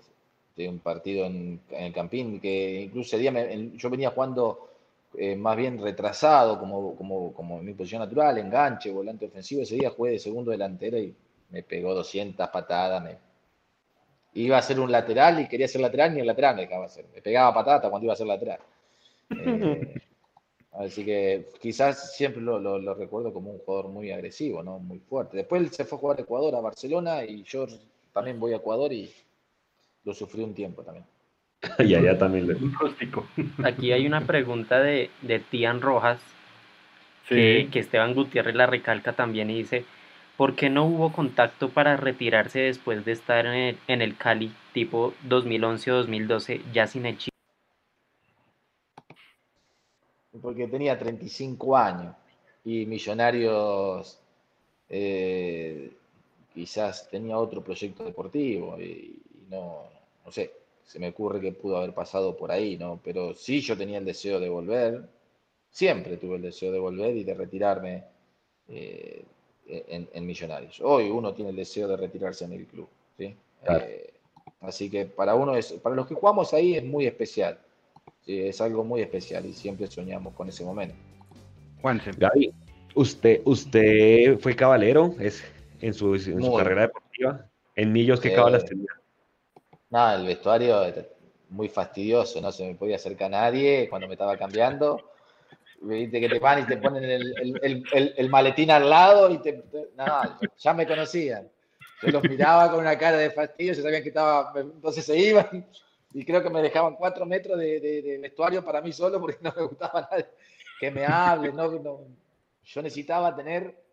sí. un partido en, el Campín que incluso ese día yo venía jugando eh, más bien retrasado, como, como, como en mi posición natural, enganche, volante ofensivo. Ese día jugué de segundo delantero y me pegó 200 patadas, me, iba a ser un lateral y quería ser lateral, ni el lateral me dejaba hacer. Me pegaba patata cuando iba a ser lateral. Eh, así que quizás siempre lo, recuerdo como un jugador muy agresivo, ¿no? muy fuerte. Después él se fue a jugar a Ecuador, a Barcelona, y yo también voy a Ecuador y lo sufrí un tiempo también. y allá también le... Aquí hay una pregunta de, de Tian Rojas, que, que Esteban Gutiérrez la recalca también y dice, ¿Por qué no hubo contacto para retirarse después de estar en el, Cali tipo 2011 o 2012 ya sin el Porque tenía 35 años y Millonarios eh, quizás tenía otro proyecto deportivo y, no, no sé, se me ocurre que pudo haber pasado por ahí, ¿no? Pero sí yo tenía el deseo de volver, siempre tuve el deseo de volver y de retirarme eh, en, Millonarios. Hoy uno tiene el deseo de retirarse en el club. ¿sí? Eh, así que para uno es, para los que jugamos ahí es muy especial. es algo muy especial y siempre soñamos con ese momento. Juanse. Gaby, usted, usted fue cabalero es, en su, carrera deportiva. ¿En Millos qué cabalas tenía? Nada, el vestuario muy fastidioso, no se me podía acercar a nadie cuando me estaba cambiando. Viste que te van y te ponen el, maletín al lado y te, nada, ya me conocían. Yo los miraba con una cara de fastidio, se sabían que estaba, entonces se iban. Y creo que me dejaban cuatro metros de, vestuario para mí solo porque no me gustaba nada que me hable, no, yo necesitaba tener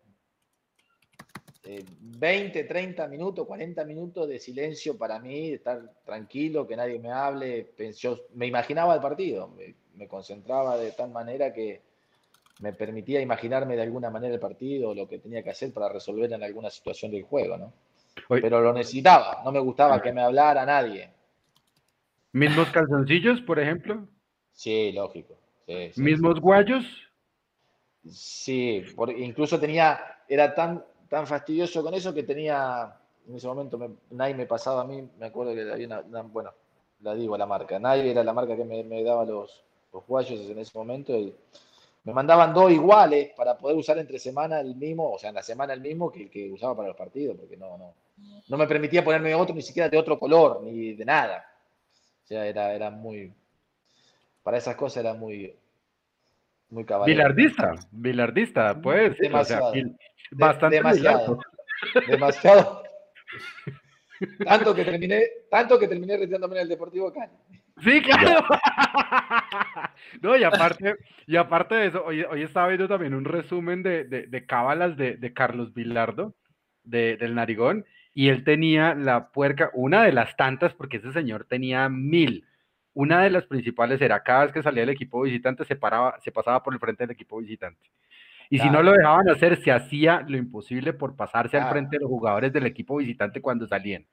20, eh, 30 minutos, 40 minutos de silencio para mí, de estar tranquilo, que nadie me hable. Yo me imaginaba el partido, me, concentraba de tal manera que me permitía imaginarme de alguna manera el partido, lo que tenía que hacer para resolver en alguna situación del juego, ¿no? Pero lo necesitaba, no me gustaba que me hablara nadie. ¿Mismos calzoncillos, por ejemplo? Sí, lógico. ¿Mismos guayos? Sí, incluso tenía, era tan tan fastidioso con eso que tenía, en ese momento nadie me pasaba a mí, me acuerdo que había una, bueno, la digo la marca, nadie era la marca que me, daba los, los guayos en ese momento y me mandaban dos iguales para poder usar entre semana el mismo, o sea, en la semana el mismo que el que usaba para los partidos, porque no, no, no me permitía ponerme otro ni siquiera de otro color, ni de nada. O sea, era, era muy, para esas cosas era muy, muy caballero. Bilardista, bilardista, pues. Demasiado. Bastante demasiado. Demasiado. tanto que terminé, tanto que terminé retirándome en el Deportivo Cali. Sí, claro. no, y aparte, y aparte de eso, hoy, hoy estaba viendo también un resumen de, de, cábalas de, de, Carlos Vilardo, de, del Narigón, y él tenía la puerca, una de las tantas, porque ese señor tenía mil. Una de las principales era cada vez que salía el equipo visitante, se, paraba, se pasaba por el frente del equipo visitante. Y si no lo dejaban hacer, se hacía lo imposible por pasarse al frente de los jugadores del equipo visitante cuando salían.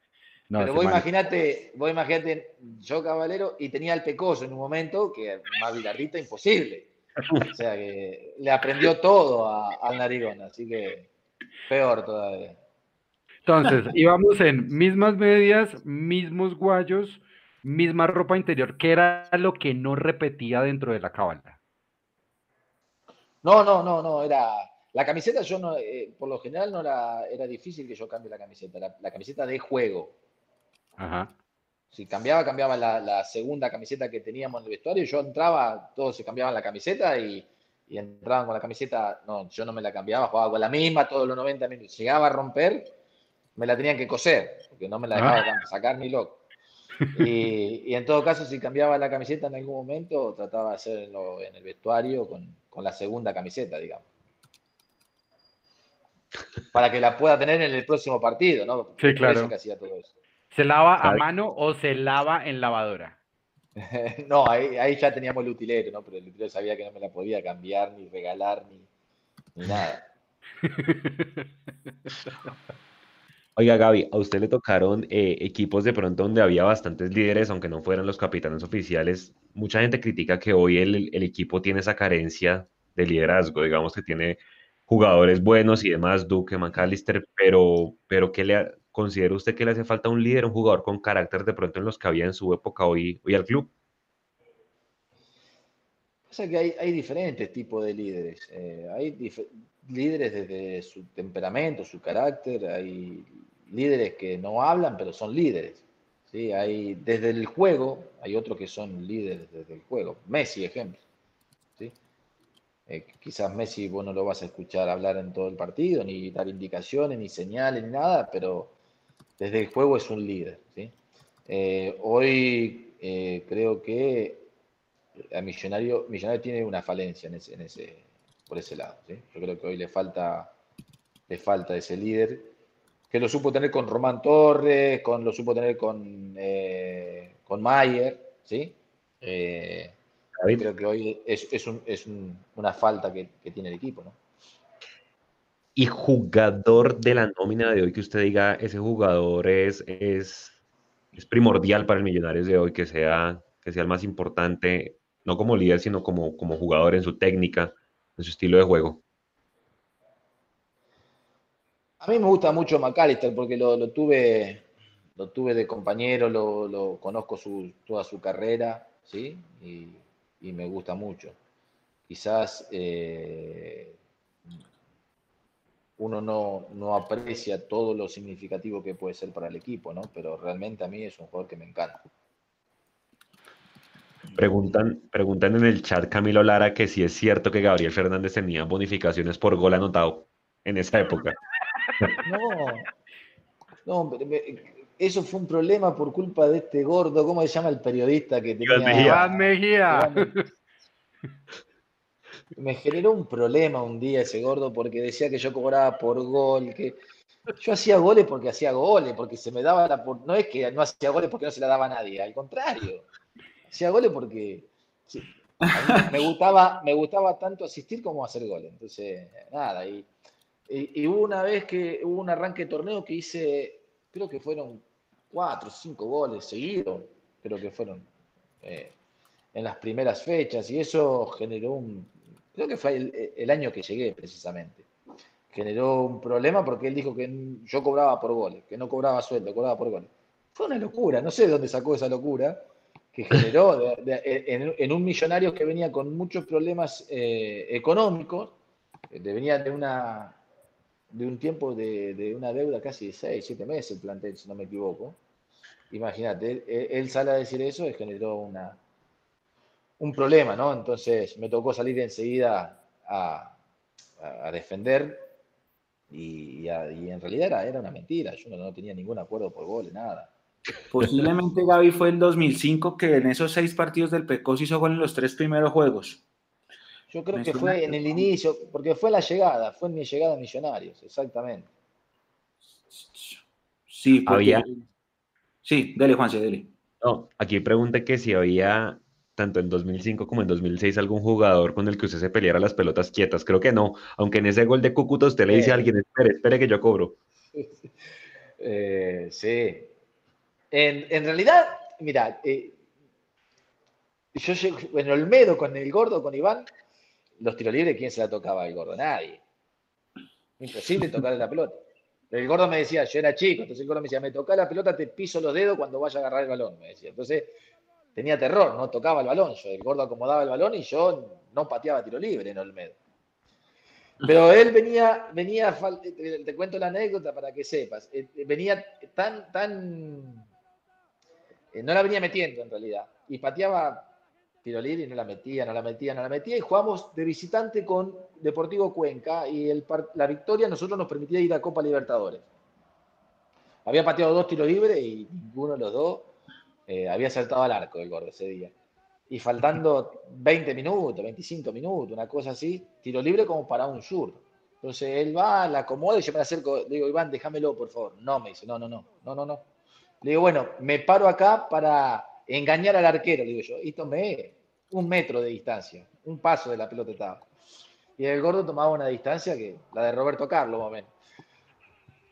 Pero vos imagínate, vos imagínate, yo Caballero y tenía el pecoso en un momento que más bilardita imposible. O sea que le aprendió todo al narigón, así que peor todavía. Entonces, íbamos en mismas medias, mismos guayos, misma ropa interior, que era lo que no repetía dentro de la cábala. No, no, no, no, era... La camiseta yo no, eh, por lo general no era, era difícil que yo cambie la camiseta, la, camiseta de juego. Ajá. Si cambiaba, cambiaba la, segunda camiseta que teníamos en el vestuario, yo entraba, todos se cambiaban la camiseta y, entraban con la camiseta, no, yo no me la cambiaba, jugaba con la misma todos los 90 minutos. Llegaba a romper, me la tenían que coser, porque no me la dejaba ah. sacar ni loco. Y, en todo caso, si cambiaba la camiseta en algún momento, trataba de hacerlo en el vestuario con, con la segunda camiseta, digamos. Para que la pueda tener en el próximo partido, ¿no? Sí, claro. ¿Se lava a mano o se lava en lavadora? no, ahí, ahí, ya teníamos el utilero, ¿no? Pero el utilero sabía que no me la podía cambiar, ni regalar, ni, ni nada. Oiga, Gaby, a usted le tocaron eh, equipos de pronto donde había bastantes líderes, aunque no fueran los capitanes oficiales. Mucha gente critica que hoy el, equipo tiene esa carencia de liderazgo, digamos que tiene jugadores buenos y demás, Duque, McAllister, pero, pero ¿qué le considera usted que le hace falta un líder, un jugador con carácter de pronto en los que había en su época hoy, hoy al club? O sea que hay, diferentes tipos de líderes. Eh, hay líderes desde su temperamento, su carácter, hay líderes que no hablan, pero son líderes. ¿sí? Hay, desde el juego, hay otros que son líderes desde el juego. Messi, ejemplo. ¿sí? Eh, quizás Messi vos no lo vas a escuchar hablar en todo el partido, ni dar indicaciones, ni señales, ni nada, pero desde el juego es un líder. ¿sí? Eh, hoy eh, creo que a Millonario, Millonario tiene una falencia en ese, en ese, por ese lado. ¿sí? Yo creo que hoy le falta, le falta ese líder que lo supo tener con Román Torres, con, lo supo tener con, eh, con Mayer, ¿sí? Creo que hoy es, una falta que, tiene el equipo, ¿no? Y jugador de la nómina de hoy, que usted diga, ese jugador es, es, primordial para el Millonarios de hoy, que sea, que sea el más importante, no como líder, sino como, como jugador en su técnica, en su estilo de juego. A mí me gusta mucho McAllister porque lo, tuve, lo tuve de compañero, lo, conozco su, toda su carrera, ¿sí? Y, me gusta mucho. Quizás eh, uno no, no, aprecia todo lo significativo que puede ser para el equipo, ¿no? Pero realmente a mí es un jugador que me encanta. Preguntan, preguntan en el chat Camilo Lara que si es cierto que Gabriel Fernández tenía bonificaciones por gol anotado en esa época. No, no, eso fue un problema por culpa de este gordo, ¿cómo se llama el periodista que tenía? Iván Mejía. Me generó un problema un día ese gordo porque decía que yo cobraba por gol, que yo hacía goles porque hacía goles, porque se me daba la... No es que no hacía goles porque no se la daba a nadie, al contrario. Hacía goles porque me, gustaba, me gustaba tanto asistir como hacer goles. Entonces, nada, y, y, hubo una vez que hubo un arranque de torneo que hice, creo que fueron cuatro, cinco goles seguidos, creo que fueron eh, en las primeras fechas, y eso generó un, creo que fue el, año que llegué precisamente, generó un problema porque él dijo que yo cobraba por goles, que no cobraba sueldo, cobraba por goles. Fue una locura, no sé de dónde sacó esa locura, que generó en, un millonario que venía con muchos problemas eh, económicos, venía de una de un tiempo de, una deuda casi de 6, 7 meses el plantel, si no me equivoco. Imagínate, él, sale a decir eso y generó una, un problema, ¿no? Entonces me tocó salir enseguida a, defender y, en realidad era, una mentira, yo no, tenía ningún acuerdo por gol, nada. Posiblemente Gaby fue el 2005 que en esos seis partidos del Pecos hizo gol en los tres primeros juegos. Yo creo que fue en el inicio, porque fue la llegada, fue en mi llegada a Millonarios, exactamente. Sí, había. Sí, dale, Juanse, dale. No, aquí pregunta que si había, tanto en 2005 como en 2006, algún jugador con el que usted se peleara las pelotas quietas. Creo que no, aunque en ese gol de Cúcuta usted le dice a alguien, espere, espere que yo cobro. Eh, sí. En, realidad, mira, eh, yo en Olmedo con el gordo, con Iván, los tiros libres, ¿quién se la tocaba el gordo? Nadie. Imposible tocarle la pelota. El gordo me decía, yo era chico, entonces el gordo me decía, me toca la pelota, te piso los dedos cuando vaya a agarrar el balón, me decía. Entonces tenía terror, no tocaba el balón. Yo, el gordo acomodaba el balón y yo no pateaba tiro libre en Olmedo. Pero él venía, venía, te, cuento la anécdota para que sepas, eh, venía tan, tan, eh, no la venía metiendo en realidad, y pateaba tiro libre y no la metía, no la metía, no la metía. Y jugamos de visitante con Deportivo Cuenca y el, la victoria a nosotros nos permitía ir a Copa Libertadores. Había pateado dos tiros libres y ninguno de los dos eh, había saltado al arco el gordo ese día. Y faltando 20 minutos, 25 minutos, una cosa así, tiro libre como para un sur. Entonces él va, la acomoda y yo me acerco, le digo, Iván, déjamelo, por favor. No, me dice, no, no, no, no, no, no. Le digo, bueno, me paro acá para engañar al arquero, digo yo, y tomé un metro de distancia, un paso de la pelota estaba. Y el gordo tomaba una distancia que la de Roberto Carlos, más o menos.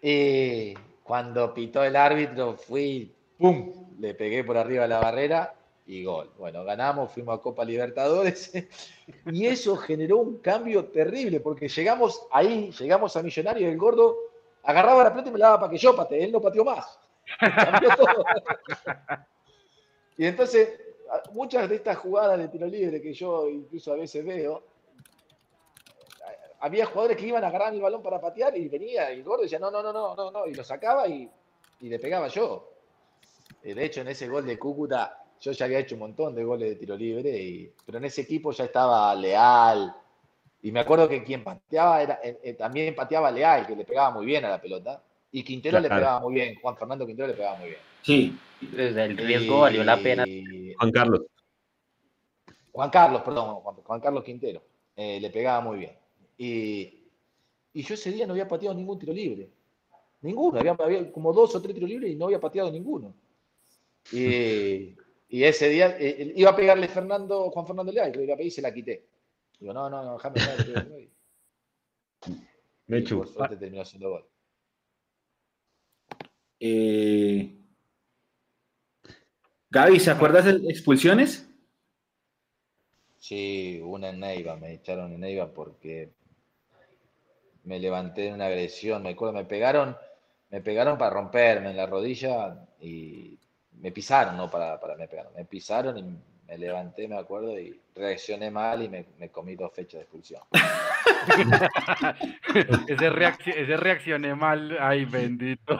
Y cuando pitó el árbitro, fui, ¡pum! Le pegué por arriba de la barrera y gol. Bueno, ganamos, fuimos a Copa Libertadores y eso generó un cambio terrible porque llegamos ahí, llegamos a Millonario y el gordo agarraba la pelota y me la daba para que yo patee, él no pateó más. Cambió todo. Y entonces, muchas de estas jugadas de tiro libre que yo incluso a veces veo, había jugadores que iban a agarrar el balón para patear y venía y el gordo decía, no, no, no, no, no, no, y lo sacaba y, le pegaba yo. Eh, de hecho, en ese gol de Cúcuta, yo ya había hecho un montón de goles de tiro libre, pero en ese equipo ya estaba Leal. Y me acuerdo que quien pateaba era, eh, eh, también pateaba Leal, que le pegaba muy bien a la pelota. Y Quintero le pegaba muy bien, Juan Fernando Quintero le pegaba muy bien. Sí. Desde el riesgo valió la pena. Juan Carlos. Juan Carlos, perdón, Juan, Carlos Quintero. Eh, le pegaba muy bien. Y, yo ese día no había pateado ningún tiro libre. Ninguno. Había, como dos o tres tiros libres y no había pateado ninguno. Y, ese día eh, eh, iba a pegarle Fernando, Juan Fernando Leal, que lo iba a pedir y se la quité. Digo, no, no, no, déjame Me hecho. Por suerte terminó haciendo gol. Gaby, ¿se acuerdas de expulsiones? Sí, una en Neiva, me echaron en Neiva porque me levanté en una agresión, me acuerdo, me pegaron, me pegaron para romperme en la rodilla y me pisaron, no para, para me pegaron, me pisaron y me levanté, me acuerdo, y reaccioné mal y me, comí dos fechas de expulsión. ese, reaccioné mal, ay bendito.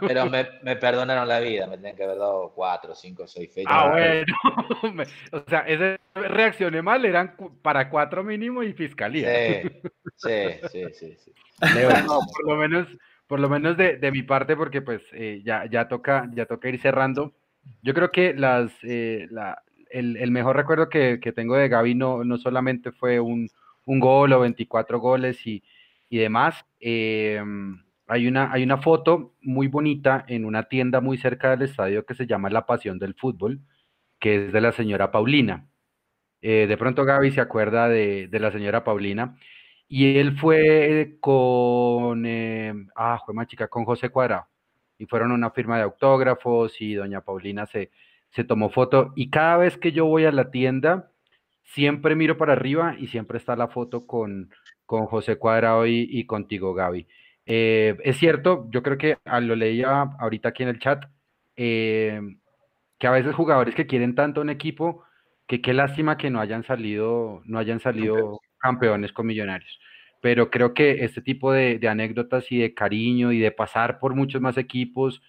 Pero me, perdonaron la vida, me tenían que haber dado cuatro, cinco, seis fechas. Ah, bueno. o sea, ese reaccioné mal eran para cuatro mínimo y fiscalía. Sí, sí, sí, sí. por lo menos, por lo menos de, mi parte, porque pues eh, ya, ya, toca, ya toca ir cerrando. Yo creo que las, eh, la, el, mejor recuerdo que, tengo de Gaby no, solamente fue un, gol o 24 goles y, demás. Em, hay, una, hay una foto muy bonita en una tienda muy cerca del estadio que se llama La Pasión del Fútbol, que es de la señora Paulina. Eh, de pronto Gaby se acuerda de, la señora Paulina. Y él fue con, em, ah, fue más chica, con José Cuadrado. Y fueron a una firma de autógrafos y doña Paulina se, se tomó foto y cada vez que yo voy a la tienda, siempre miro para arriba y siempre está la foto con, con José Cuadrado y, contigo, Gaby. Eh, es cierto, yo creo que ah, lo leía ahorita aquí en el chat, eh, que a veces jugadores que quieren tanto un equipo, que qué lástima que no hayan salido, no hayan salido campeones con millonarios. Pero creo que este tipo de, anécdotas y de cariño y de pasar por muchos más equipos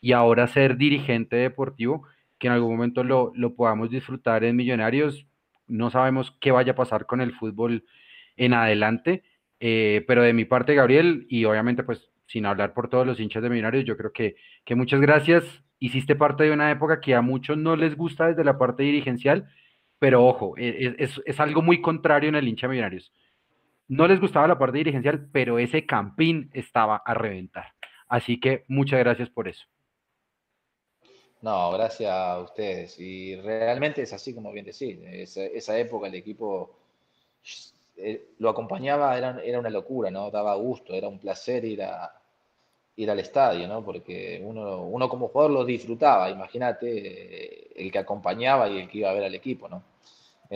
y ahora ser dirigente deportivo, que en algún momento lo, podamos disfrutar en Millonarios. No sabemos qué vaya a pasar con el fútbol en adelante, eh, pero de mi parte, Gabriel, y obviamente pues sin hablar por todos los hinchas de Millonarios, yo creo que, que muchas gracias. Hiciste parte de una época que a muchos no les gusta desde la parte dirigencial, pero ojo, e, e, es, algo muy contrario en el hincha Millonarios. No les gustaba la parte dirigencial, pero ese campín estaba a reventar. Así que muchas gracias por eso. No, gracias a ustedes. Y realmente es así como bien decís. Esa, época el equipo eh, lo acompañaba, era, era, una locura, ¿no? Daba gusto, era un placer ir, a, ir al estadio, ¿no? Porque uno, uno como jugador lo disfrutaba, imagínate, eh, el que acompañaba y el que iba a ver al equipo, ¿no?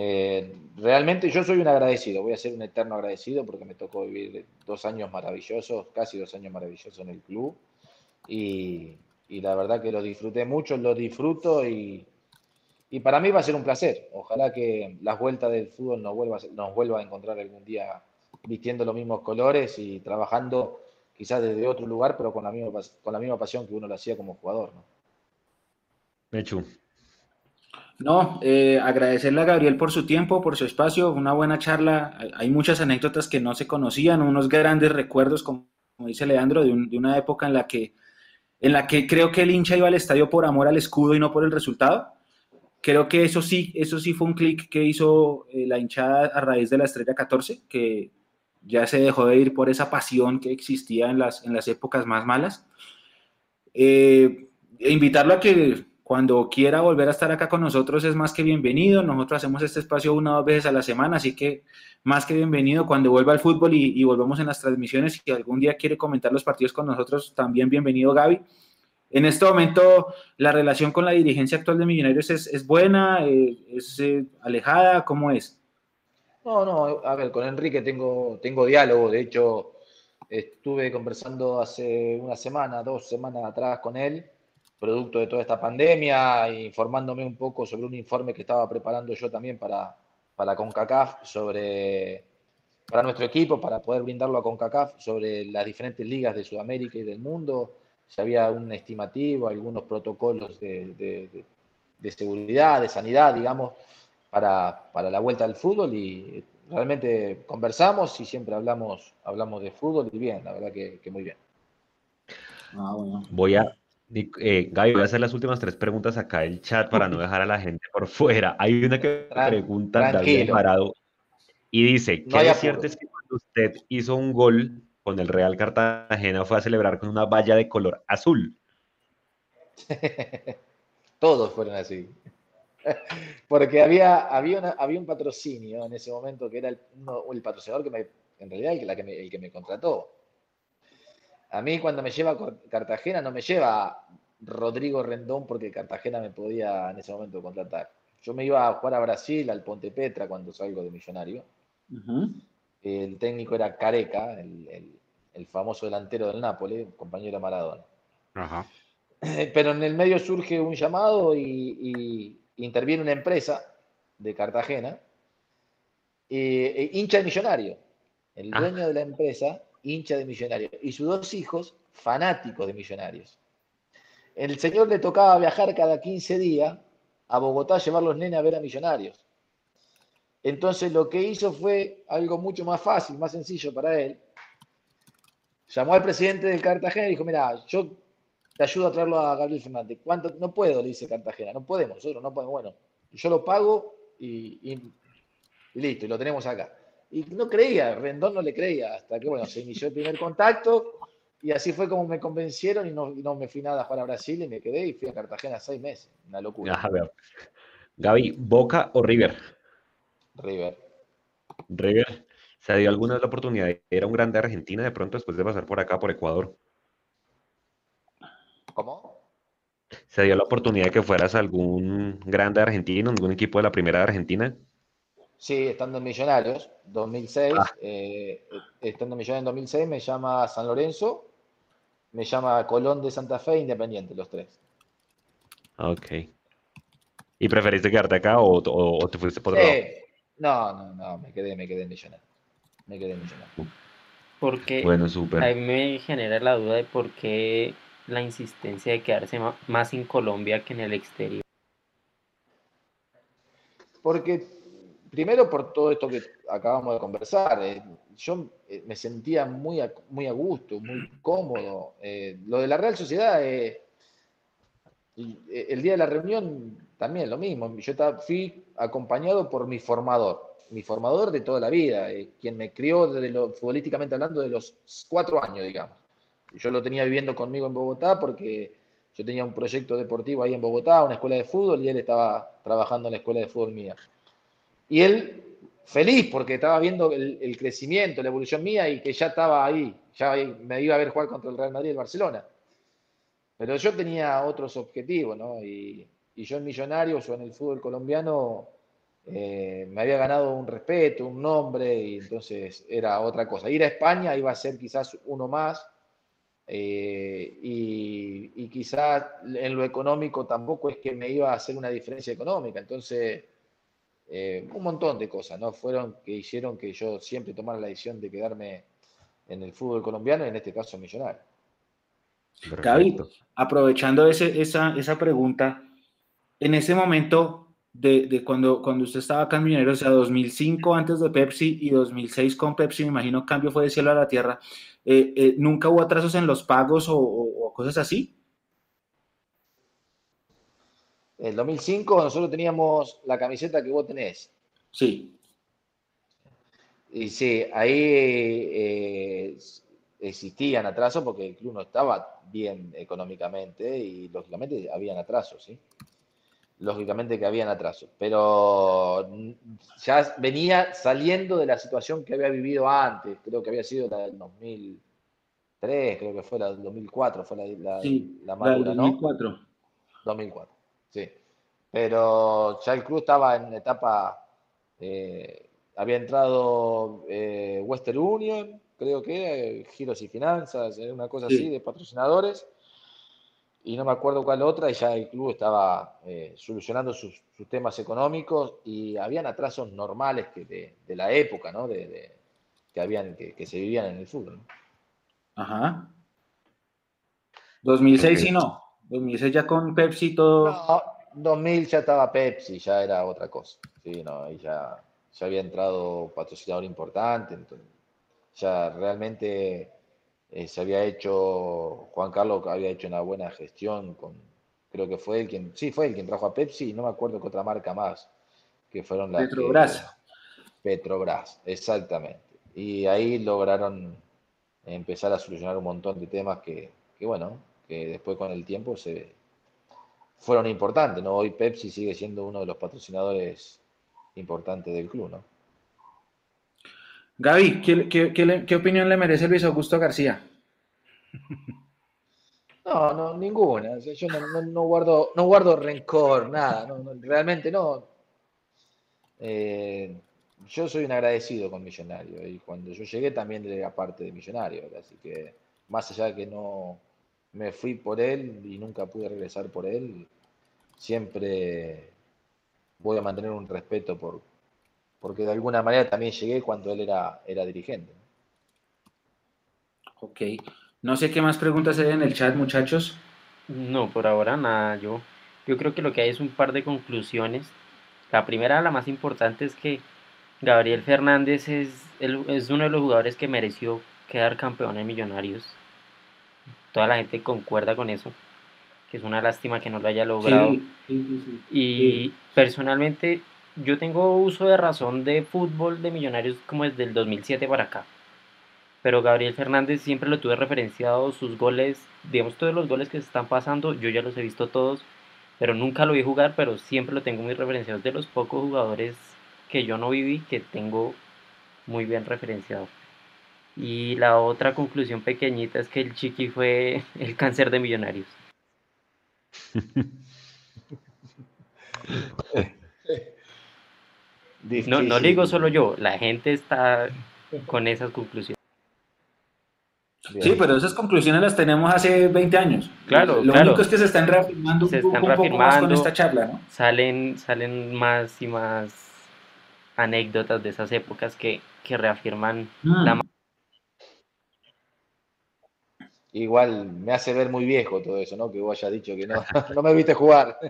Eh, realmente yo soy un agradecido, voy a ser un eterno agradecido porque me tocó vivir dos años maravillosos, casi dos años maravillosos en el club. Y, la verdad que lo disfruté mucho, lo disfruto y, para mí va a ser un placer. Ojalá que las vueltas del fútbol nos vuelva, nos vuelva a encontrar algún día vistiendo los mismos colores y trabajando quizás desde otro lugar, pero con la misma, con la misma pasión que uno lo hacía como jugador. ¿no? Mechu. No, eh, agradecerle a Gabriel por su tiempo, por su espacio, una buena charla. Hay muchas anécdotas que no se conocían, unos grandes recuerdos, como, dice Leandro, de, de una época en la que en la que creo que el hincha iba al estadio por amor al escudo y no por el resultado. Creo que eso sí, eso sí fue un clic que hizo eh, la hinchada a raíz de la estrella 14, que ya se dejó de ir por esa pasión que existía en las, en las épocas más malas. Eh, e invitarlo a que cuando quiera volver a estar acá con nosotros es más que bienvenido. Nosotros hacemos este espacio una o dos veces a la semana, así que más que bienvenido cuando vuelva al fútbol y, volvamos en las transmisiones. Si algún día quiere comentar los partidos con nosotros, también bienvenido Gaby. En este momento, la relación con la dirigencia actual de Millonarios es, buena, eh, es eh, alejada, ¿cómo es? No, no, a ver, con Enrique tengo, tengo diálogo. De hecho, estuve conversando hace una semana, dos semanas atrás con él producto de toda esta pandemia, informándome un poco sobre un informe que estaba preparando yo también para, para CONCACAF, sobre, para nuestro equipo, para poder brindarlo a CONCACAF sobre las diferentes ligas de Sudamérica y del mundo, si había un estimativo, algunos protocolos de, de, seguridad, de sanidad, digamos, para, para, la vuelta al fútbol y realmente conversamos y siempre hablamos, hablamos de fútbol y bien, la verdad que, que muy bien. Ah, bueno. Voy a, eh, Gaby, voy a hacer las últimas tres preguntas acá en el chat para no dejar a la gente por fuera. Hay una que pregunta David Parado y dice, ¿qué es cierto es que cuando usted hizo un gol con el Real Cartagena fue a celebrar con una valla de color azul? Todos fueron así. Porque había, había, había un patrocinio en ese momento que era el, el patrocinador que me, en realidad el, que me, el que me contrató a mí cuando me lleva a Cartagena no me lleva Rodrigo Rendón porque Cartagena me podía en ese momento contratar. yo me iba a jugar a Brasil, al Ponte Petra, cuando salgo de millonario. El técnico era Careca, el, famoso delantero del Nápoles, compañero de Maradona. Pero en el medio surge un llamado y, interviene una empresa de Cartagena, e hincha de millonario. El ah. dueño de la empresa, hincha de millonario. Y sus dos hijos, fanáticos de millonarios. El señor le tocaba viajar cada 15 días a Bogotá a llevar los nenes a ver a millonarios. Entonces lo que hizo fue algo mucho más fácil, más sencillo para él. Llamó al presidente de Cartagena y dijo, mira, yo te ayudo a traerlo a Gabriel Fernández. ¿Cuánto? No puedo, le dice Cartagena, no podemos, nosotros no podemos. Bueno, yo lo pago y, listo, y lo tenemos acá. Y no creía, Rendón no le creía, hasta que bueno, se inició el primer contacto y así fue como me convencieron y no, me fui nada a jugar a Brasil y me quedé y fui a Cartagena seis meses. Una locura. A ver. Gaby, ¿Boca o River? River. River. ¿Se dio alguna vez la oportunidad Era un grande Argentina de pronto después de pasar por acá, por Ecuador? ¿Cómo? ¿Se dio la oportunidad de que fueras algún grande argentino, algún equipo de la primera de Argentina? Sí, estando en Millonarios, 2006, ah. eh, estando en Millonarios en 2006, me llama San Lorenzo, me llama Colón de Santa Fe, Independiente, los tres. Ok. ¿Y preferiste quedarte acá o, te fuiste por otro lado? No, no, no, me quedé, me quedé en Millonarios. Me quedé en Millonarios. Porque bueno, super. a mí me genera la duda de por qué la insistencia de quedarse más en Colombia que en el exterior. Porque, primero por todo esto que acabamos de conversar, eh, yo eh, me sentía muy a, muy a gusto, muy cómodo. Eh, lo de la Real Sociedad, el día de la reunión también lo mismo. Yo fui acompañado por mi formador, mi formador de toda la vida, quien me crió desde lo, futbolísticamente hablando de los cuatro años, digamos. Yo lo tenía viviendo conmigo en Bogotá porque yo tenía un proyecto deportivo ahí en Bogotá, una escuela de fútbol, y él estaba trabajando en la escuela de fútbol mía. Y él feliz porque estaba viendo el, crecimiento, la evolución mía y que ya estaba ahí, ya me iba a ver jugar contra el Real Madrid y el Barcelona. Pero yo tenía otros objetivos, ¿no? Y, yo en Millonarios o en el fútbol colombiano eh, me había ganado un respeto, un nombre, y entonces era otra cosa. Ir a España iba a ser quizás uno más, eh, y, quizás en lo económico tampoco es que me iba a hacer una diferencia económica. Entonces, eh, un montón de cosas, ¿no? Fueron que hicieron que yo siempre tomara la decisión de quedarme en el fútbol colombiano, en este caso millonario. Gaby, aprovechando ese, esa, esa pregunta, en ese momento de, cuando, cuando usted estaba acá en Millonarios, o sea, 2005 antes de Pepsi y 2006 con Pepsi, me imagino cambio fue de cielo a la tierra. Eh, eh, ¿Nunca hubo atrasos en los pagos o, cosas así? En el 2005 nosotros teníamos la camiseta que vos tenés. Sí. Y sí, ahí eh, existían atrasos porque el club no estaba bien económicamente y lógicamente habían atrasos, ¿sí? lógicamente que habían atrasos, pero ya venía saliendo de la situación que había vivido antes, creo que había sido la del 2003, creo que fue la del 2004, fue la, la, sí, la madura, 2004. ¿no? 2004, sí. Pero ya el club estaba en etapa, eh, había entrado eh, Western Union, creo que, Giros y Finanzas, una cosa así, de patrocinadores y no me acuerdo cuál otra, y ya el club estaba eh, solucionando sus, temas económicos y habían atrasos normales que de, la época, ¿no? De, que, habían, que, se vivían en el fútbol. Ajá. 2006 sí no. 2006 ya con Pepsi todo. No, 2000 ya estaba Pepsi, ya era otra cosa. Sí, no, ahí ya, ya había entrado patrocinador importante, entonces ya realmente eh, se había hecho, Juan Carlos había hecho una buena gestión con, creo que fue él quien, sí, fue el quien trajo a Pepsi, y no me acuerdo qué otra marca más, que fueron las Petrobras. Petrobras, exactamente. Y ahí lograron empezar a solucionar un montón de temas que, que, bueno, que después con el tiempo se fueron importantes, ¿no? Hoy Pepsi sigue siendo uno de los patrocinadores importantes del club, ¿no? Gaby, ¿qué, opinión le merece Luis Augusto García? No, no, ninguna. yo no, guardo, no guardo rencor, nada. realmente no. Eh, yo soy un agradecido con Millonario y cuando yo llegué también era parte de Millonario, así que más allá de que no me fui por él y nunca pude regresar por él, siempre voy a mantener un respeto por porque de alguna manera también llegué cuando él era, era dirigente. Ok. No sé qué más preguntas hay en el chat, muchachos. No, por ahora nada. Yo, yo creo que lo que hay es un par de conclusiones. La primera, la más importante, es que Gabriel Fernández es, es uno de los jugadores que mereció quedar campeón en Millonarios. Toda la gente concuerda con eso, que es una lástima que no lo haya logrado. y personalmente yo tengo uso de razón de fútbol de Millonarios como desde el 2007 para acá pero Gabriel Fernández siempre lo tuve referenciado, sus goles, digamos todos los goles que se están pasando, yo ya los he visto todos, pero nunca lo vi jugar, pero siempre lo tengo muy referenciado, de los pocos jugadores que yo no viví que tengo muy bien referenciado. Y la otra conclusión pequeñita es que el Chiqui fue el cáncer de millonarios. no, no digo solo yo, la gente está con esas conclusiones. Sí, pero esas conclusiones las tenemos hace 20 años. Claro, Lo único es que se están reafirmando un, poco más con esta charla, ¿no? Salen, salen más y más anécdotas de esas épocas que, reafirman mm. la... Igual me hace ver muy viejo todo eso, ¿no? Que vos hayas dicho que no, no me viste jugar.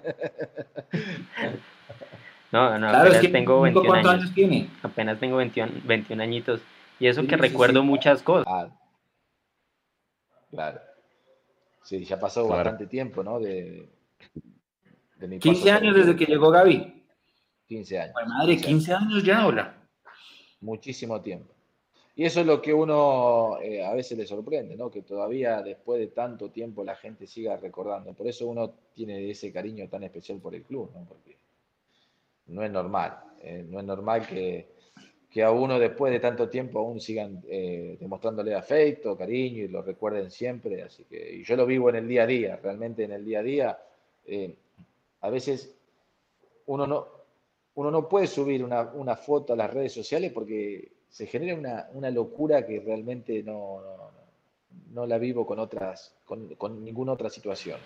No, no, apenas tengo 21 años. tiene? Apenas tengo 21, 21 añitos. Y eso que recuerdo muchas cosas. Ah, Claro. Sí, ya pasó bastante tiempo, ¿no? De, 15 años desde que llegó Gaby. 15 años. madre, 15 años ya ahora. Muchísimo tiempo. Y eso es lo que uno eh, a veces le sorprende, ¿no? Que todavía después de tanto tiempo la gente siga recordando. Por eso uno tiene ese cariño tan especial por el club, ¿no? Porque no es normal. Eh, no es normal que, que a uno después de tanto tiempo aún sigan eh, demostrándole afecto, cariño y lo recuerden siempre. Así que y yo lo vivo en el día a día, realmente en el día a día. A veces uno no, uno no puede subir una, foto a las redes sociales porque se genera una, locura que realmente no, no, la vivo con, otras, con, ninguna otra situación.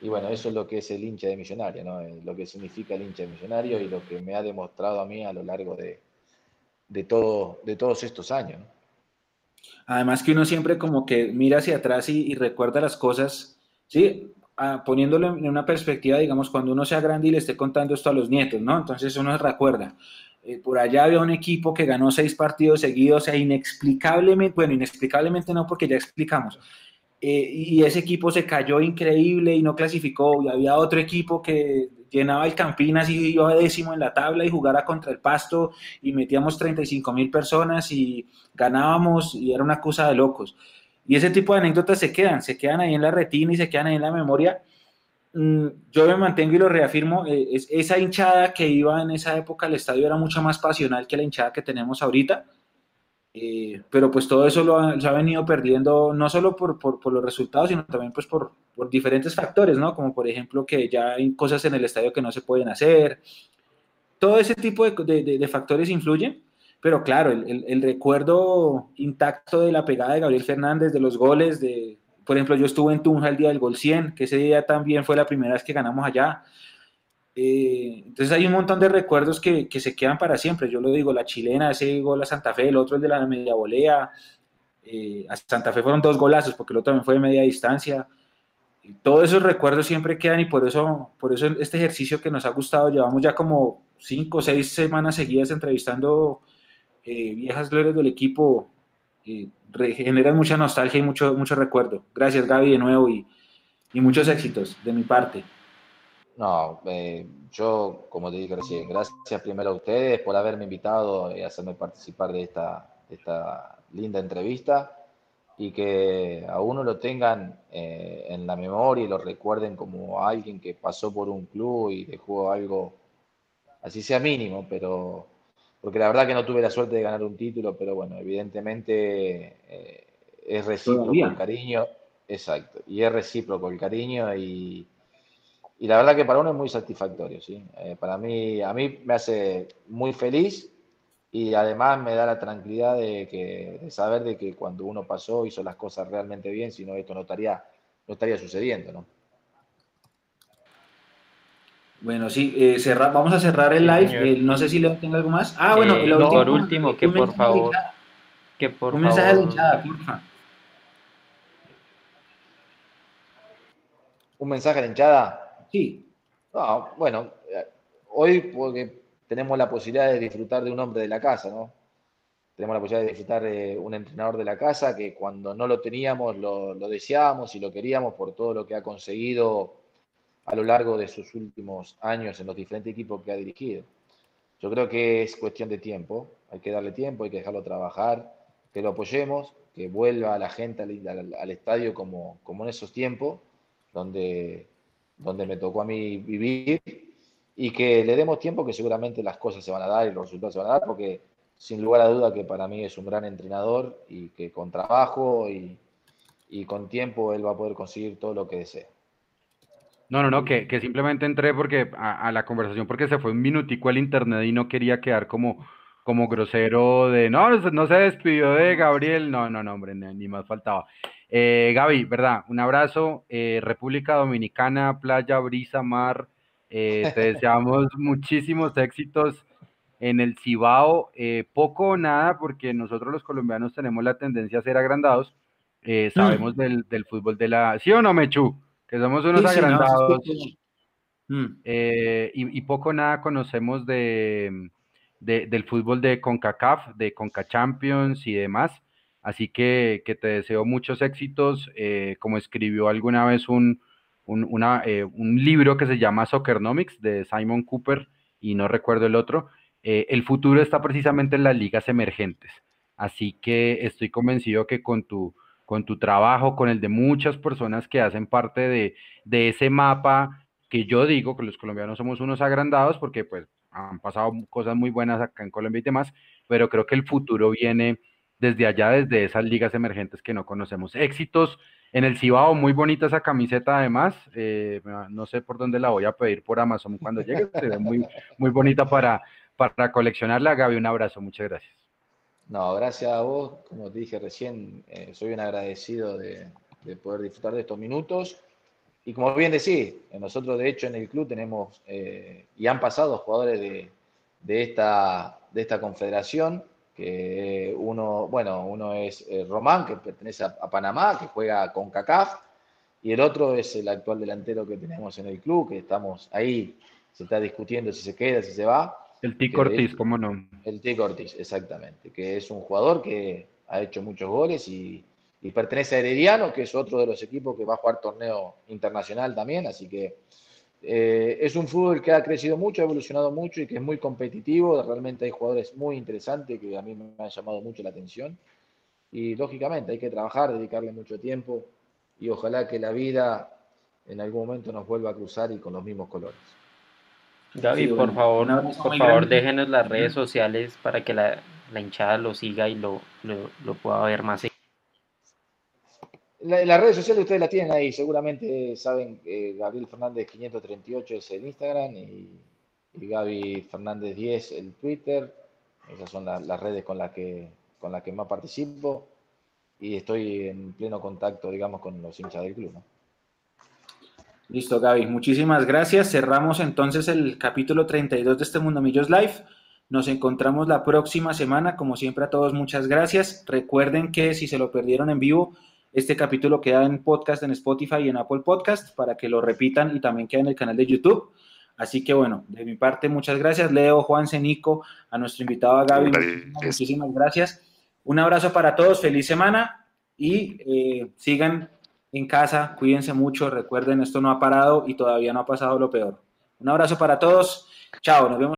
Y bueno, eso es lo que es el hincha de millonario, ¿no? lo que significa el hincha de millonario y lo que me ha demostrado a mí a lo largo de, de, todo, de todos estos años. Además que uno siempre como que mira hacia atrás y, recuerda las cosas, ¿sí? Ah, poniéndolo en una perspectiva, digamos, cuando uno sea grande y le esté contando esto a los nietos, ¿no? Entonces uno recuerda. Eh, por allá había un equipo que ganó seis partidos seguidos, sea, inexplicablemente, bueno, inexplicablemente no, porque ya explicamos, eh, y ese equipo se cayó increíble y no clasificó, y había otro equipo que llenaba el Campinas y iba décimo en la tabla y jugara contra el Pasto y metíamos 35 mil personas y ganábamos y era una cosa de locos. Y ese tipo de anécdotas se quedan, se quedan ahí en la retina y se quedan ahí en la memoria. Mm, yo me mantengo y lo reafirmo, eh, esa hinchada que iba en esa época al estadio era mucho más pasional que la hinchada que tenemos ahorita. Eh, pero pues todo eso lo ha, ha venido perdiendo no solo por, por, los resultados, sino también pues por, por, diferentes factores, ¿no? Como por ejemplo que ya hay cosas en el estadio que no se pueden hacer. Todo ese tipo de, de, factores influyen, pero claro, el, el, recuerdo intacto de la pegada de Gabriel Fernández, de los goles, de, por ejemplo, yo estuve en Tunja el día del gol 100, que ese día también fue la primera vez que ganamos allá. Eh, entonces hay un montón de recuerdos que, que, se quedan para siempre. Yo lo digo, la chilena, ese gol a Santa Fe, el otro el de la media volea. Eh, a Santa Fe fueron dos golazos porque el otro también fue de media distancia. Todos esos recuerdos siempre quedan y por eso, por eso este ejercicio que nos ha gustado, llevamos ya como cinco o seis semanas seguidas entrevistando eh, viejas glorias del equipo. Generan mucha nostalgia y mucho, mucho recuerdo. Gracias Gaby de nuevo y, y muchos éxitos de mi parte. No, eh, yo, como te dije recién, gracias primero a ustedes por haberme invitado y hacerme participar de esta, esta linda entrevista y que a uno lo tengan eh, en la memoria y lo recuerden como alguien que pasó por un club y dejó algo, así sea mínimo, pero porque la verdad que no tuve la suerte de ganar un título, pero bueno, evidentemente eh, es recíproco el cariño, Exacto. Y es recíproco el cariño y, y la verdad que para uno es muy satisfactorio, ¿sí? Eh, para mí, a mí me hace muy feliz y además me da la tranquilidad de, que, saber de que cuando uno pasó hizo las cosas realmente bien, si no esto no estaría, no estaría sucediendo, ¿no? Bueno, sí, eh, vamos a cerrar el live. Eh, no sé si le tengo algo más. Ah, bueno, eh, por último, que por favor, que por un mensaje de hinchada, porfa. ¿Un mensaje de hinchada? Sí. bueno, hoy porque tenemos la posibilidad de disfrutar de un hombre de la casa, ¿no? Tenemos la posibilidad de disfrutar de un entrenador de la casa que cuando no lo teníamos lo, deseábamos y lo queríamos por todo lo que ha conseguido a lo largo de sus últimos años en los diferentes equipos que ha dirigido. Yo creo que es cuestión de tiempo, hay que darle tiempo, hay que dejarlo trabajar, que lo apoyemos, que vuelva a la gente al, estadio como, como en esos tiempos donde, donde me tocó a mí vivir y que le demos tiempo que seguramente las cosas se van a dar y los resultados se van a dar, porque sin lugar a duda que para mí es un gran entrenador y que con trabajo y, con tiempo él va a poder conseguir todo lo que desee. No, no, no, que, simplemente entré porque a, la conversación porque se fue un minutico el internet y no quería quedar como, como grosero de no, no se despidió de Gabriel, no, no, no, hombre, ni, más faltaba. Eh, Gaby, ¿verdad? Un abrazo, eh, República Dominicana, playa, brisa, mar, eh, te deseamos muchísimos éxitos en el Cibao, eh, poco o nada, porque nosotros los colombianos tenemos la tendencia a ser agrandados. Eh, mm. sabemos del, fútbol de la. ¿Sí o no, Mechu? Que somos unos agrandados. Y, poco nada conocemos de, del fútbol de CONCACAF, de CONCACHAMPIONS y demás. Así que, que te deseo muchos éxitos. como escribió alguna vez un, un, una, eh, un libro que se llama Soccernomics de Simon Cooper y no recuerdo el otro. Eh, el futuro está precisamente en las ligas emergentes. Así que estoy convencido que con tu, con tu trabajo, con el de muchas personas que hacen parte de, ese mapa, que yo digo que los colombianos somos unos agrandados porque pues han pasado cosas muy buenas acá en Colombia y demás, pero creo que el futuro viene desde allá, desde esas ligas emergentes que no conocemos. Éxitos en el Cibao, muy bonita esa camiseta además. Eh, no sé por dónde la voy a pedir por Amazon cuando llegue. Muy, muy bonita para, para coleccionarla. Gaby, un abrazo. Muchas gracias. No, gracias a vos. Como te dije recién, eh, soy un agradecido de, poder disfrutar de estos minutos. Y como bien decís, nosotros de hecho en el club tenemos eh, y han pasado jugadores de, esta, de esta confederación que uno, bueno, uno es eh, Román, que pertenece a, Panamá, que juega con CACAF, y el otro es el actual delantero que tenemos en el club, que estamos ahí, se está discutiendo si se queda, si se va. El Tico Ortiz, ¿cómo no? El Tico Ortiz, exactamente, que es un jugador que ha hecho muchos goles y, y pertenece a Herediano, que es otro de los equipos que va a jugar torneo internacional también, así que eh, es un fútbol que ha crecido mucho, ha evolucionado mucho y que es muy competitivo. Realmente hay jugadores muy interesantes que a mí me han llamado mucho la atención. Y lógicamente hay que trabajar, dedicarle mucho tiempo y ojalá que la vida en algún momento nos vuelva a cruzar y con los mismos colores. Gaby, por favor, por favor, déjenos las redes sociales para que la, hinchada lo siga y lo, lo pueda ver más las redes sociales ustedes la tienen ahí, seguramente saben que Gabriel Fernández 538 es el Instagram y, Gaby Fernández 10 el Twitter. Esas son las redes con las que con las que más participo y estoy en pleno contacto, digamos, con los hinchas del club. Listo, Gaby. Muchísimas gracias. Cerramos entonces el capítulo 32 de este Mundo Millos Live. Nos encontramos la próxima semana. Como siempre, a todos, muchas gracias. Recuerden que si se lo perdieron en vivo, este capítulo queda en podcast en Spotify y en Apple Podcast para que lo repitan y también queda en el canal de YouTube. Así que bueno, de mi parte, muchas gracias. Leo, Juan, Cenico, a nuestro invitado a Gaby. Muchísimas, gracias. Un abrazo para todos, feliz semana y eh, sigan en casa, cuídense mucho, recuerden, esto no ha parado y todavía no ha pasado lo peor. Un abrazo para todos, chao, nos vemos.